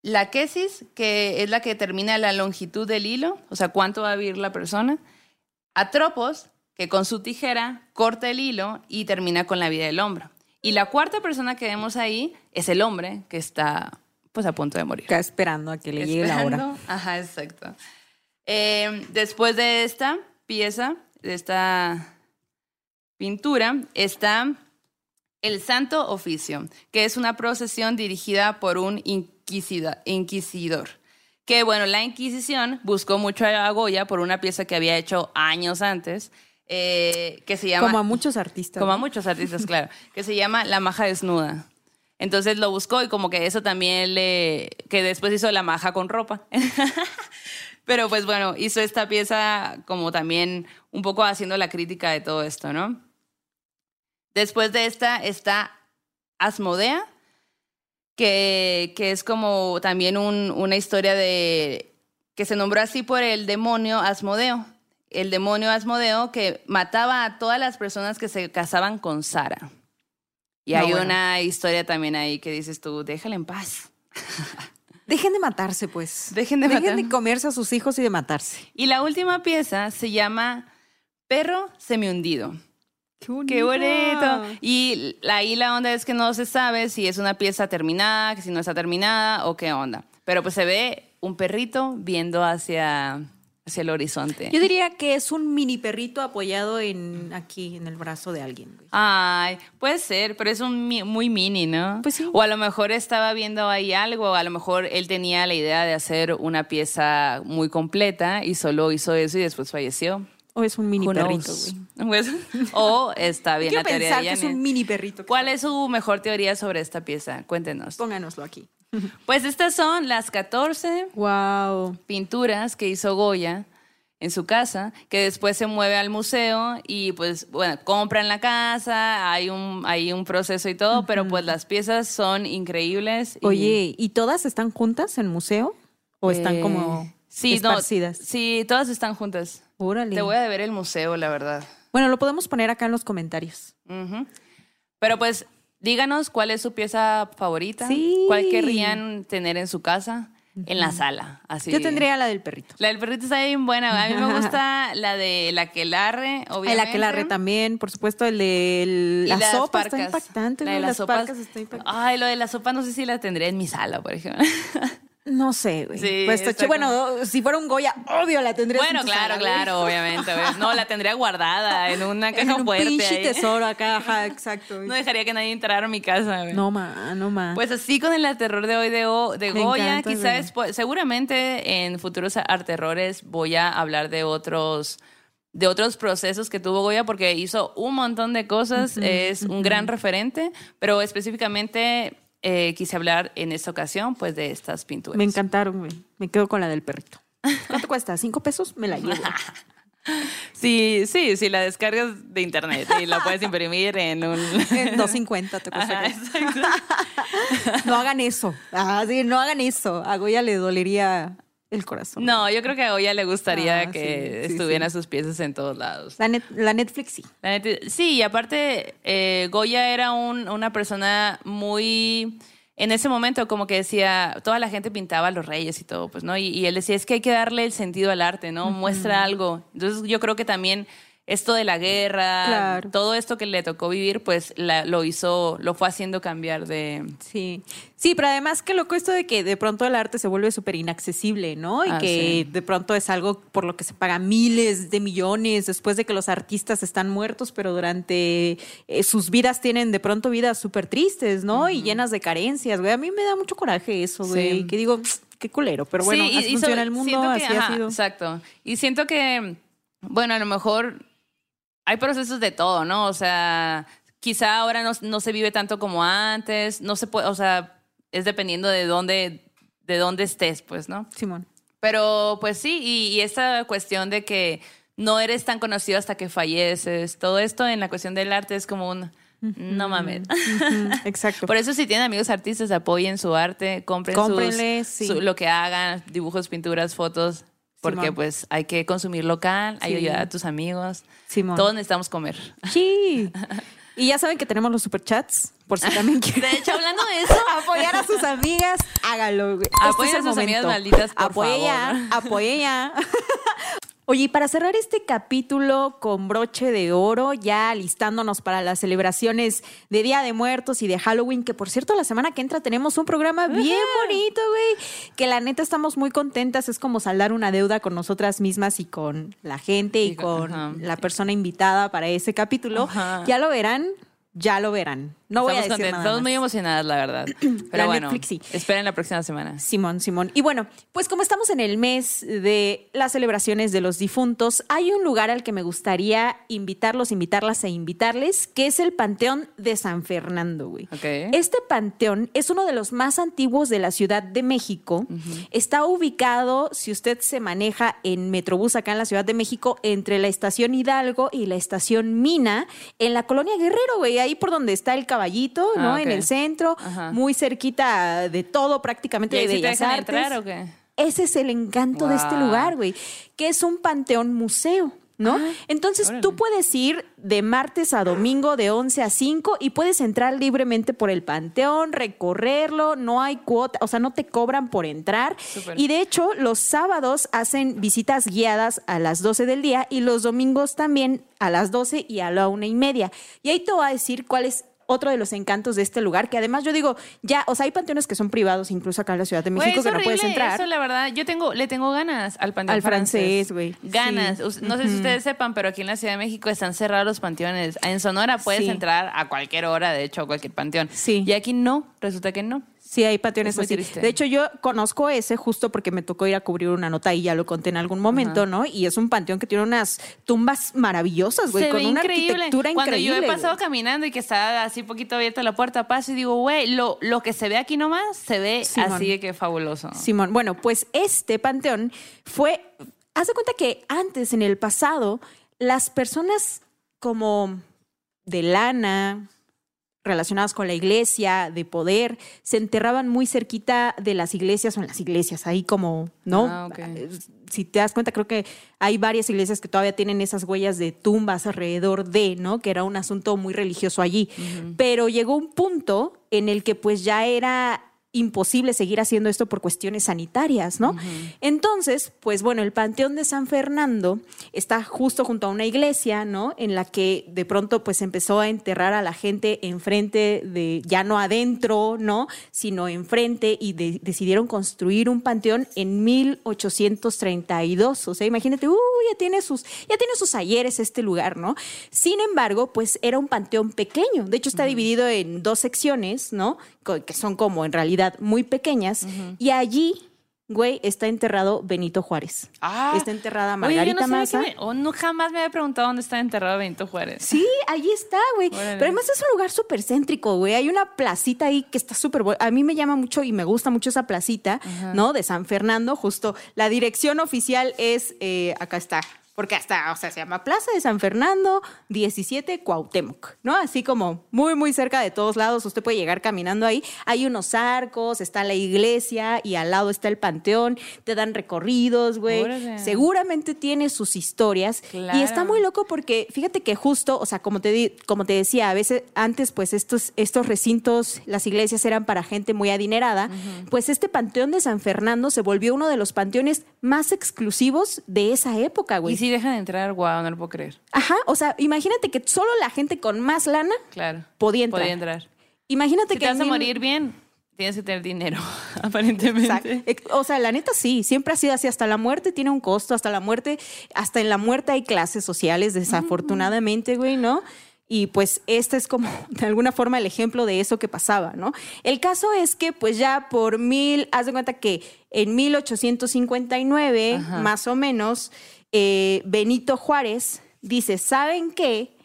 La quesis, que es la que determina la longitud del hilo, o sea, cuánto va a vivir la persona. Atropos, que con su tijera corta el hilo y termina con la vida del hombre. Y la cuarta persona que vemos ahí es el hombre que está pues a punto de morir. Acá esperando a que le llegue la hora. Ajá, exacto. Eh, después de esta pieza, de esta pintura, está el Santo Oficio, que es una procesión dirigida por un inquisidor. Que bueno, la Inquisición buscó mucho a Goya por una pieza que había hecho años antes, eh, que se llama... Como a muchos artistas. Como a muchos artistas, [LAUGHS] claro. Que se llama La Maja Desnuda. Entonces lo buscó y como que eso también le... Que después hizo La Maja con ropa. [LAUGHS] Pero pues bueno, hizo esta pieza como también un poco haciendo la crítica de todo esto, ¿no? Después de esta está Asmodea, que, que es como también un- una historia de... que se nombró así por el demonio Asmodeo. El demonio Asmodeo que mataba a todas las personas que se casaban con Sara. Y No, hay bueno. una historia también ahí que dices tú, déjala en paz. [LAUGHS] Dejen de matarse, pues. Dejen de Dejen matar. de comerse a sus hijos y de matarse. Y la última pieza se llama Perro semihundido. Qué bonito. ¡Qué bonito! Y ahí la onda es que no se sabe si es una pieza terminada, que si no está terminada o qué onda. Pero pues se ve un perrito viendo hacia, hacia el horizonte. Yo diría que es un mini perrito apoyado en aquí, en el brazo de alguien. güey. Ay, puede ser, pero es un muy mini, ¿no? Pues sí. O a lo mejor estaba viendo ahí algo, o a lo mejor él tenía la idea de hacer una pieza muy completa y solo hizo eso y después falleció. O es un mini Who perrito, güey. [LAUGHS] Pues, o está bien Quiero la teoría pensar de que es un mini perrito. ¿Cuál es su mejor teoría sobre esta pieza? Cuéntenos. Pónganoslo aquí. [LAUGHS] Pues estas son las 14 Wow. pinturas que hizo Goya en su casa, que después se mueve al museo y pues bueno, compran la casa, hay un, hay un proceso y todo, pero pues las piezas son increíbles. Oye, ¿y todas están juntas en museo? ¿O están Eh, como sí, no, esparcidas? sí, todas están juntas. Órale. Te voy a deber el museo, la verdad. Bueno, lo podemos poner acá en los comentarios. Pero pues díganos cuál es su pieza favorita, Sí. cuál querrían tener en su casa, en la sala. Así. Yo tendría la del perrito. La del perrito está bien buena. A mí me gusta [LAUGHS] la de la quelarre, obviamente. El aquelarre también, por supuesto, el de Y la, las sopa está impactante. La de las las sopas. está impactante. Ay, lo de la sopa no sé si la tendría en mi sala, por ejemplo. [LAUGHS] No sé, güey. Sí, pues, bueno, si fuera un Goya, obvio la tendría bueno, claro, claro, obviamente. No, la tendría guardada en una [LAUGHS] En caja un fuerte. pinche ahí. tesoro acá, [LAUGHS] ajá, exacto. güey. No dejaría que nadie entrara a mi casa. güey. No, ma, no, ma. Pues así con el terror de hoy de, O- de Me Goya, encanta, quizás güey. despu- seguramente en futuros arterrores voy a hablar de otros de otros procesos que tuvo Goya porque hizo un montón de cosas, es un gran referente, pero específicamente eh, quise hablar en esta ocasión pues de estas pinturas. Me encantaron, güey. Me quedo con la del perrito. ¿Cuánto cuesta? ¿Cinco pesos? Me la llevo. [LAUGHS] Sí, sí, sí, la descargas de internet y la puedes imprimir en un... [LAUGHS] En 250 te cuesta. Ajá. [LAUGHS] No hagan eso. Ah, sí, no hagan eso. A Goya le dolería el corazón. No, yo creo que a Oya le gustaría Ah, que sí, estuvieran sí. sus piezas en todos lados. La, net- la Netflix sí. La sí, y aparte, eh, Goya era un- una persona muy. En ese momento, como que decía, toda la gente pintaba a los reyes y todo, pues, ¿no? Y, y él decía, es que hay que darle el sentido al arte, ¿no? Muestra algo. Entonces, yo creo que también esto de la guerra, Claro. todo esto que le tocó vivir, pues la- lo hizo, lo fue haciendo cambiar de. Sí. Sí, pero además qué loco esto de que de pronto el arte se vuelve súper inaccesible, ¿no? Y Ah, que sí. de pronto es algo por lo que se paga miles de millones después de que los artistas están muertos, pero durante eh, sus vidas tienen de pronto vidas súper tristes, ¿no? Y llenas de carencias, güey. A mí me da mucho coraje eso, güey. Sí. Que digo, qué culero, pero bueno, Sí, y- así y funciona sobre- el mundo, que- así ha sido. Exacto. Y siento que, bueno, a lo mejor hay procesos de todo, ¿no? O sea, quizá ahora no, no se vive tanto como antes, no se puede, o sea, es dependiendo de dónde, de dónde estés, pues, ¿no? Simón. Pero pues sí, y, y esta cuestión de que no eres tan conocido hasta que falleces, todo esto en la cuestión del arte es como un, no mames. [LAUGHS] Exacto. Por eso si tienen amigos artistas, apoyen su arte, compren sus- Cómprenle, sí. su- lo que hagan, dibujos, pinturas, fotos, porque Simón. pues hay que consumir local, hay que Sí. ayudar a tus amigos. Simón. Todos necesitamos comer. Sí. [LAUGHS] Y ya saben que tenemos los superchats, por si también [LAUGHS] quieren. De hecho, hablando de eso, [LAUGHS] apoyar a sus amigas, hágalo, güey. Apoyen Este es a sus amigas malditas, por Apoye ya, favor. apoye ya. Oye, y para cerrar este capítulo con broche de oro, ya listándonos para las celebraciones de Día de Muertos y de Halloween, que por cierto, la semana que entra tenemos un programa bien bonito, güey, que la neta estamos muy contentas, es como saldar una deuda con nosotras mismas y con la gente y Y con- la persona invitada para ese capítulo. Ya lo verán, ya lo verán. No voy a estamos decir contentos, nada estamos más. muy emocionadas, la verdad. [CLEARS THROAT] Pero La bueno, esperen la próxima semana. Simón, Simón. Y bueno, pues como estamos en el mes de las celebraciones de los difuntos, hay un lugar al que me gustaría invitarlos, invitarlas e invitarles, que es el Panteón de San Fernando, güey. Ok. Este panteón es uno de los más antiguos de la Ciudad de México. Está ubicado, si usted se maneja en Metrobús acá en la Ciudad de México, entre la estación Hidalgo y la estación Mina, en la colonia Guerrero, güey, ahí por donde está el caballito, Ah, ¿no? En el centro, Ajá. muy cerquita de todo, prácticamente ¿Y ahí de sí te Bellas dejan Artes. entrar o qué? Ese es el encanto de este lugar, güey, que es un panteón museo. ¿No? Ah, Entonces órale. tú puedes ir de martes a domingo de 11 a 5 y puedes entrar libremente por el panteón, recorrerlo, no hay cuota, o sea, no te cobran por entrar. Súper. Y de hecho, los sábados hacen visitas guiadas a las 12 del día y los domingos también a las 12 y a la una y media. Y ahí te voy a decir cuál es otro de los encantos de este lugar, que además yo digo, ya, o sea, hay panteones que son privados, incluso acá en la Ciudad de México, que no puedes entrar. Eso, la verdad, yo tengo, le tengo ganas al panteón Al francés, güey. Ganas. Sí. No sé si ustedes sepan, pero aquí en la Ciudad de México están cerrados los panteones. En Sonora puedes Sí. entrar a cualquier hora, de hecho, a cualquier panteón. Sí. Y aquí no, resulta que no. Sí, hay panteones Es muy así. triste. De hecho, yo conozco ese justo porque me tocó ir a cubrir una nota y ya lo conté en algún momento, ¿no? Y es un panteón que tiene unas tumbas maravillosas, güey, con una increíble. arquitectura Cuando increíble. yo he pasado güey. caminando y que está así poquito abierta la puerta, paso y digo, güey, lo, lo que se ve aquí nomás se ve Simón. así de que fabuloso. Simón, bueno, pues este panteón fue, haz de cuenta que antes, en el pasado, las personas como de lana, relacionadas con la iglesia, de poder, se enterraban muy cerquita de las iglesias o en las iglesias, ahí como, ¿no? Ah, ok. Eh, Si te das cuenta, creo que hay varias iglesias que todavía tienen esas huellas de tumbas alrededor de, ¿no? Que era un asunto muy religioso allí. Pero llegó un punto en el que pues ya era imposible seguir haciendo esto por cuestiones sanitarias, ¿no? Entonces, pues bueno, el Panteón de San Fernando está justo junto a una iglesia, ¿no? En la que de pronto pues empezó a enterrar a la gente enfrente de, ya no adentro, ¿no? Sino enfrente y de- decidieron construir un panteón en 1832. O sea, imagínate, uy, ya tiene sus, ya tiene sus ayeres este lugar, ¿no? Sin embargo, pues era un panteón pequeño. De hecho, está dividido en dos secciones, ¿no? Que son como en realidad muy pequeñas. Y allí, güey, está enterrado Benito Juárez. Ah. está enterrada Oye, yo Margarita no sabía Maza. que me- o no, jamás me había preguntado dónde está enterrado Benito Juárez. Sí, allí está, güey. Pero además es un lugar súper céntrico, güey. Hay una placita ahí que está súper buena. A mí me llama mucho y me gusta mucho esa placita, ¿no? De San Fernando. Justo la dirección oficial es, eh, acá está, porque hasta, o sea, se llama Plaza de San Fernando 17 Cuauhtémoc, ¿no? Así como muy, muy cerca de todos lados, usted puede llegar caminando ahí. Hay unos arcos, está la iglesia y al lado está el panteón, te dan recorridos, güey. Seguramente tiene sus historias y está Claro. muy loco porque fíjate que justo, o sea, como te, di- como te decía, a veces antes pues estos, estos recintos, las iglesias eran para gente muy adinerada, pues este panteón de San Fernando se volvió uno de los panteones más exclusivos de esa época, güey. Si dejan de entrar, wow, no lo puedo creer. Ajá, o sea, imagínate que solo la gente con más lana Claro. podía entrar. Podía entrar. Imagínate Si que te vas a morir bien, tienes que tener dinero, [LAUGHS] Exacto. aparentemente. Ex- O sea, la neta sí, siempre ha sido así. Hasta la muerte tiene un costo, hasta la muerte, hasta en la muerte hay clases sociales, desafortunadamente, güey, ¿no? Y pues este es como [LAUGHS] de alguna forma el ejemplo de eso que pasaba, ¿no? El caso es que pues ya por mil, haz de cuenta que en 1859, Ajá. más o menos, eh, Benito Juárez dice, ¿saben qué?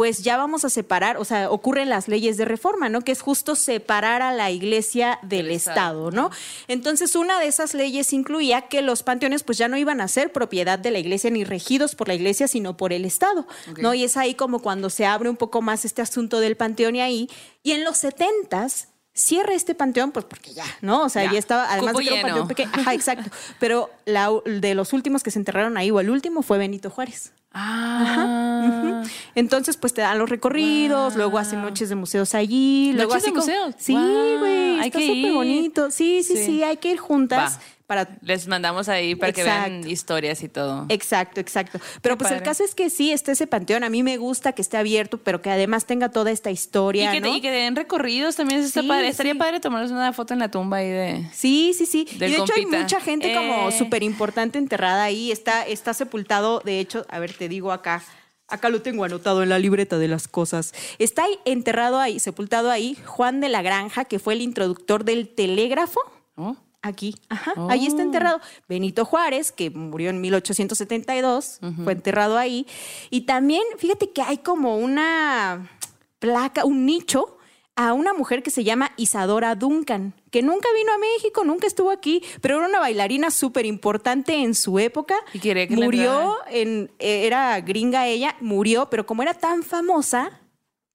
pues ya vamos a separar, o sea, ocurren las leyes de reforma, ¿no? Que es justo separar a la iglesia del, Estado, Estado, ¿no? Entonces, una de esas leyes incluía que los panteones pues ya no iban a ser propiedad de la iglesia ni regidos por la iglesia, sino por el Estado. ¿no? Y es ahí como cuando se abre un poco más este asunto del panteón y ahí, y en los setentas cierra este panteón, pues porque ya, ¿no? O sea, ya, Ya. estaba, además de que era un panteón pequeño, ajá, exacto. Pero la, de los últimos que se enterraron ahí, o el último, fue Benito Juárez. Ah. Entonces, pues te dan los recorridos, luego hacen noches de museos allí. ¿Noches de así museos? Sí, Wow, güey. hay Está que súper ir. bonito. Sí, sí, sí, Sí. hay que ir juntas Va. Para. Les mandamos ahí para que vean historias y todo. Exacto, exacto. Pero Qué pues el caso es que sí, está ese panteón. A mí me gusta que esté abierto, pero que además tenga toda esta Y historia. que, ¿no? y que den recorridos también eso está Sí, padre. Estaría sí. padre tomarnos una foto en la tumba ahí de. Sí, sí, sí. Del y de hecho hay mucha gente como Eh. súper importante enterrada ahí. Está, está sepultado, de hecho, a ver, te digo acá. Acá lo tengo anotado en la libreta de las cosas. Está enterrado ahí, sepultado ahí, Juan de la Granja, que fue el introductor del telégrafo. ¿no? Aquí, ajá, ahí está Oh. enterrado. Benito Juárez, que murió en 1872, fue enterrado ahí. Y también, fíjate que hay como una placa, un nicho a una mujer que se llama Isadora Duncan, que nunca vino a México, nunca estuvo aquí, pero era una bailarina súper importante en su época. Y que murió, en, eh, era gringa ella, murió, pero como era tan famosa,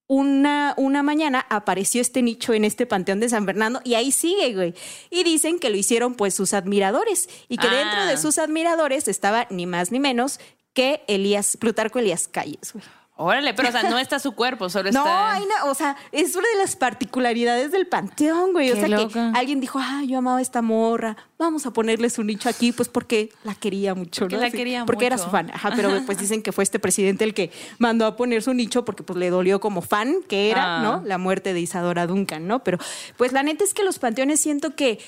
una, una mañana apareció este nicho en este panteón de San Fernando y ahí sigue, güey. Y dicen que lo hicieron pues sus admiradores y que Ah. dentro de sus admiradores estaba ni más ni menos que Elías, Plutarco Elías Calles, güey. Órale, pero o sea, no está su cuerpo, solo [LAUGHS] No, está. hay na- o sea, es una de las particularidades del panteón, güey. o sea, loca. que alguien dijo, ah, yo amaba a esta morra, vamos a ponerle su nicho aquí, pues porque la quería mucho, Que ¿no? la quería Porque era su fan. Ajá, pero pues dicen que fue este presidente el que mandó a poner su nicho porque pues le dolió como fan que era, Ah. ¿no? La muerte de Isadora Duncan, ¿no? Pero pues la neta es que los panteones siento que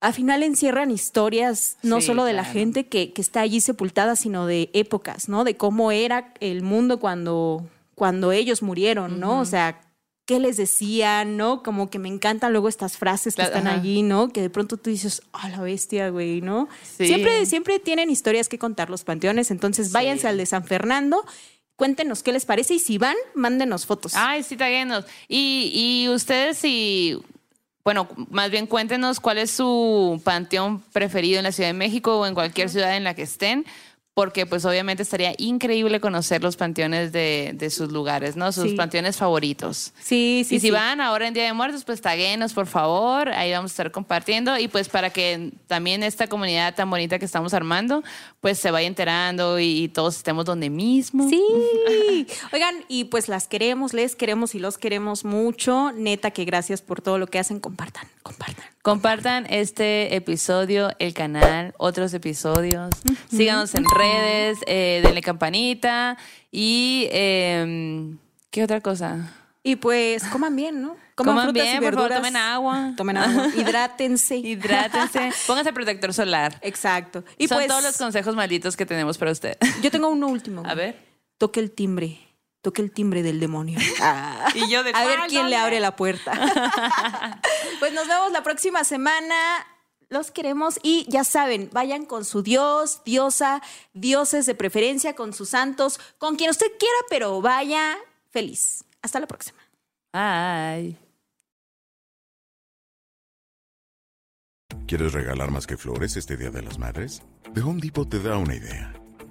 al final encierran historias no Sí, solo de la gente que, que está allí sepultada, sino de épocas, ¿no? De cómo era el mundo cuando, cuando ellos murieron, ¿no? O sea, qué les decían, ¿no? Como que me encantan luego estas frases que están ajá. allí, ¿no? Que de pronto tú dices, ah, la bestia, güey, ¿no? Sí. Siempre, siempre tienen historias que contar los panteones, entonces váyanse al de San Fernando. Cuéntenos qué les parece y si van, mándenos fotos. Ay, sí, taguenos. Y, y ustedes, si. Bueno, más bien cuéntenos cuál es su panteón preferido en la Ciudad de México o en cualquier ciudad en la que estén, porque pues obviamente estaría increíble conocer los panteones de, de sus lugares, ¿no? Sus Sí. panteones favoritos. sí, sí, y si sí. van ahora en Día de Muertos, pues taguenos, por favor. Ahí vamos a estar compartiendo. Y pues para que también esta comunidad tan bonita que estamos armando, pues se vaya enterando y, y todos estemos donde mismo. Sí. [LAUGHS] Oigan, y pues las queremos, les queremos y los queremos mucho. Neta que gracias por todo lo que hacen. Compartan, compartan. Compartan este episodio, el canal, otros episodios. Síganos en redes, eh, denle campanita y em, ¿qué otra cosa? Y pues coman bien, ¿no? Coman y bien, por favor, tomen agua. Tomen agua. [LAUGHS] Hidrátense. Hidrátense, [LAUGHS] pónganse protector solar. Exacto. Y Son pues todos los consejos malditos que tenemos para usted. yo tengo uno último. A ver. Toque el timbre. Toque el timbre del demonio. [LAUGHS] Y yo de A ver quién le abre la puerta. [LAUGHS] pues nos vemos la próxima semana. Los queremos y ya saben, vayan con su dios, diosa, dioses de preferencia, con sus santos, con quien usted quiera, pero vaya feliz. Hasta la próxima. Ay. ¿Quieres regalar más que flores este Día de las Madres? The Home Depot te da una idea.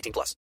18 plus.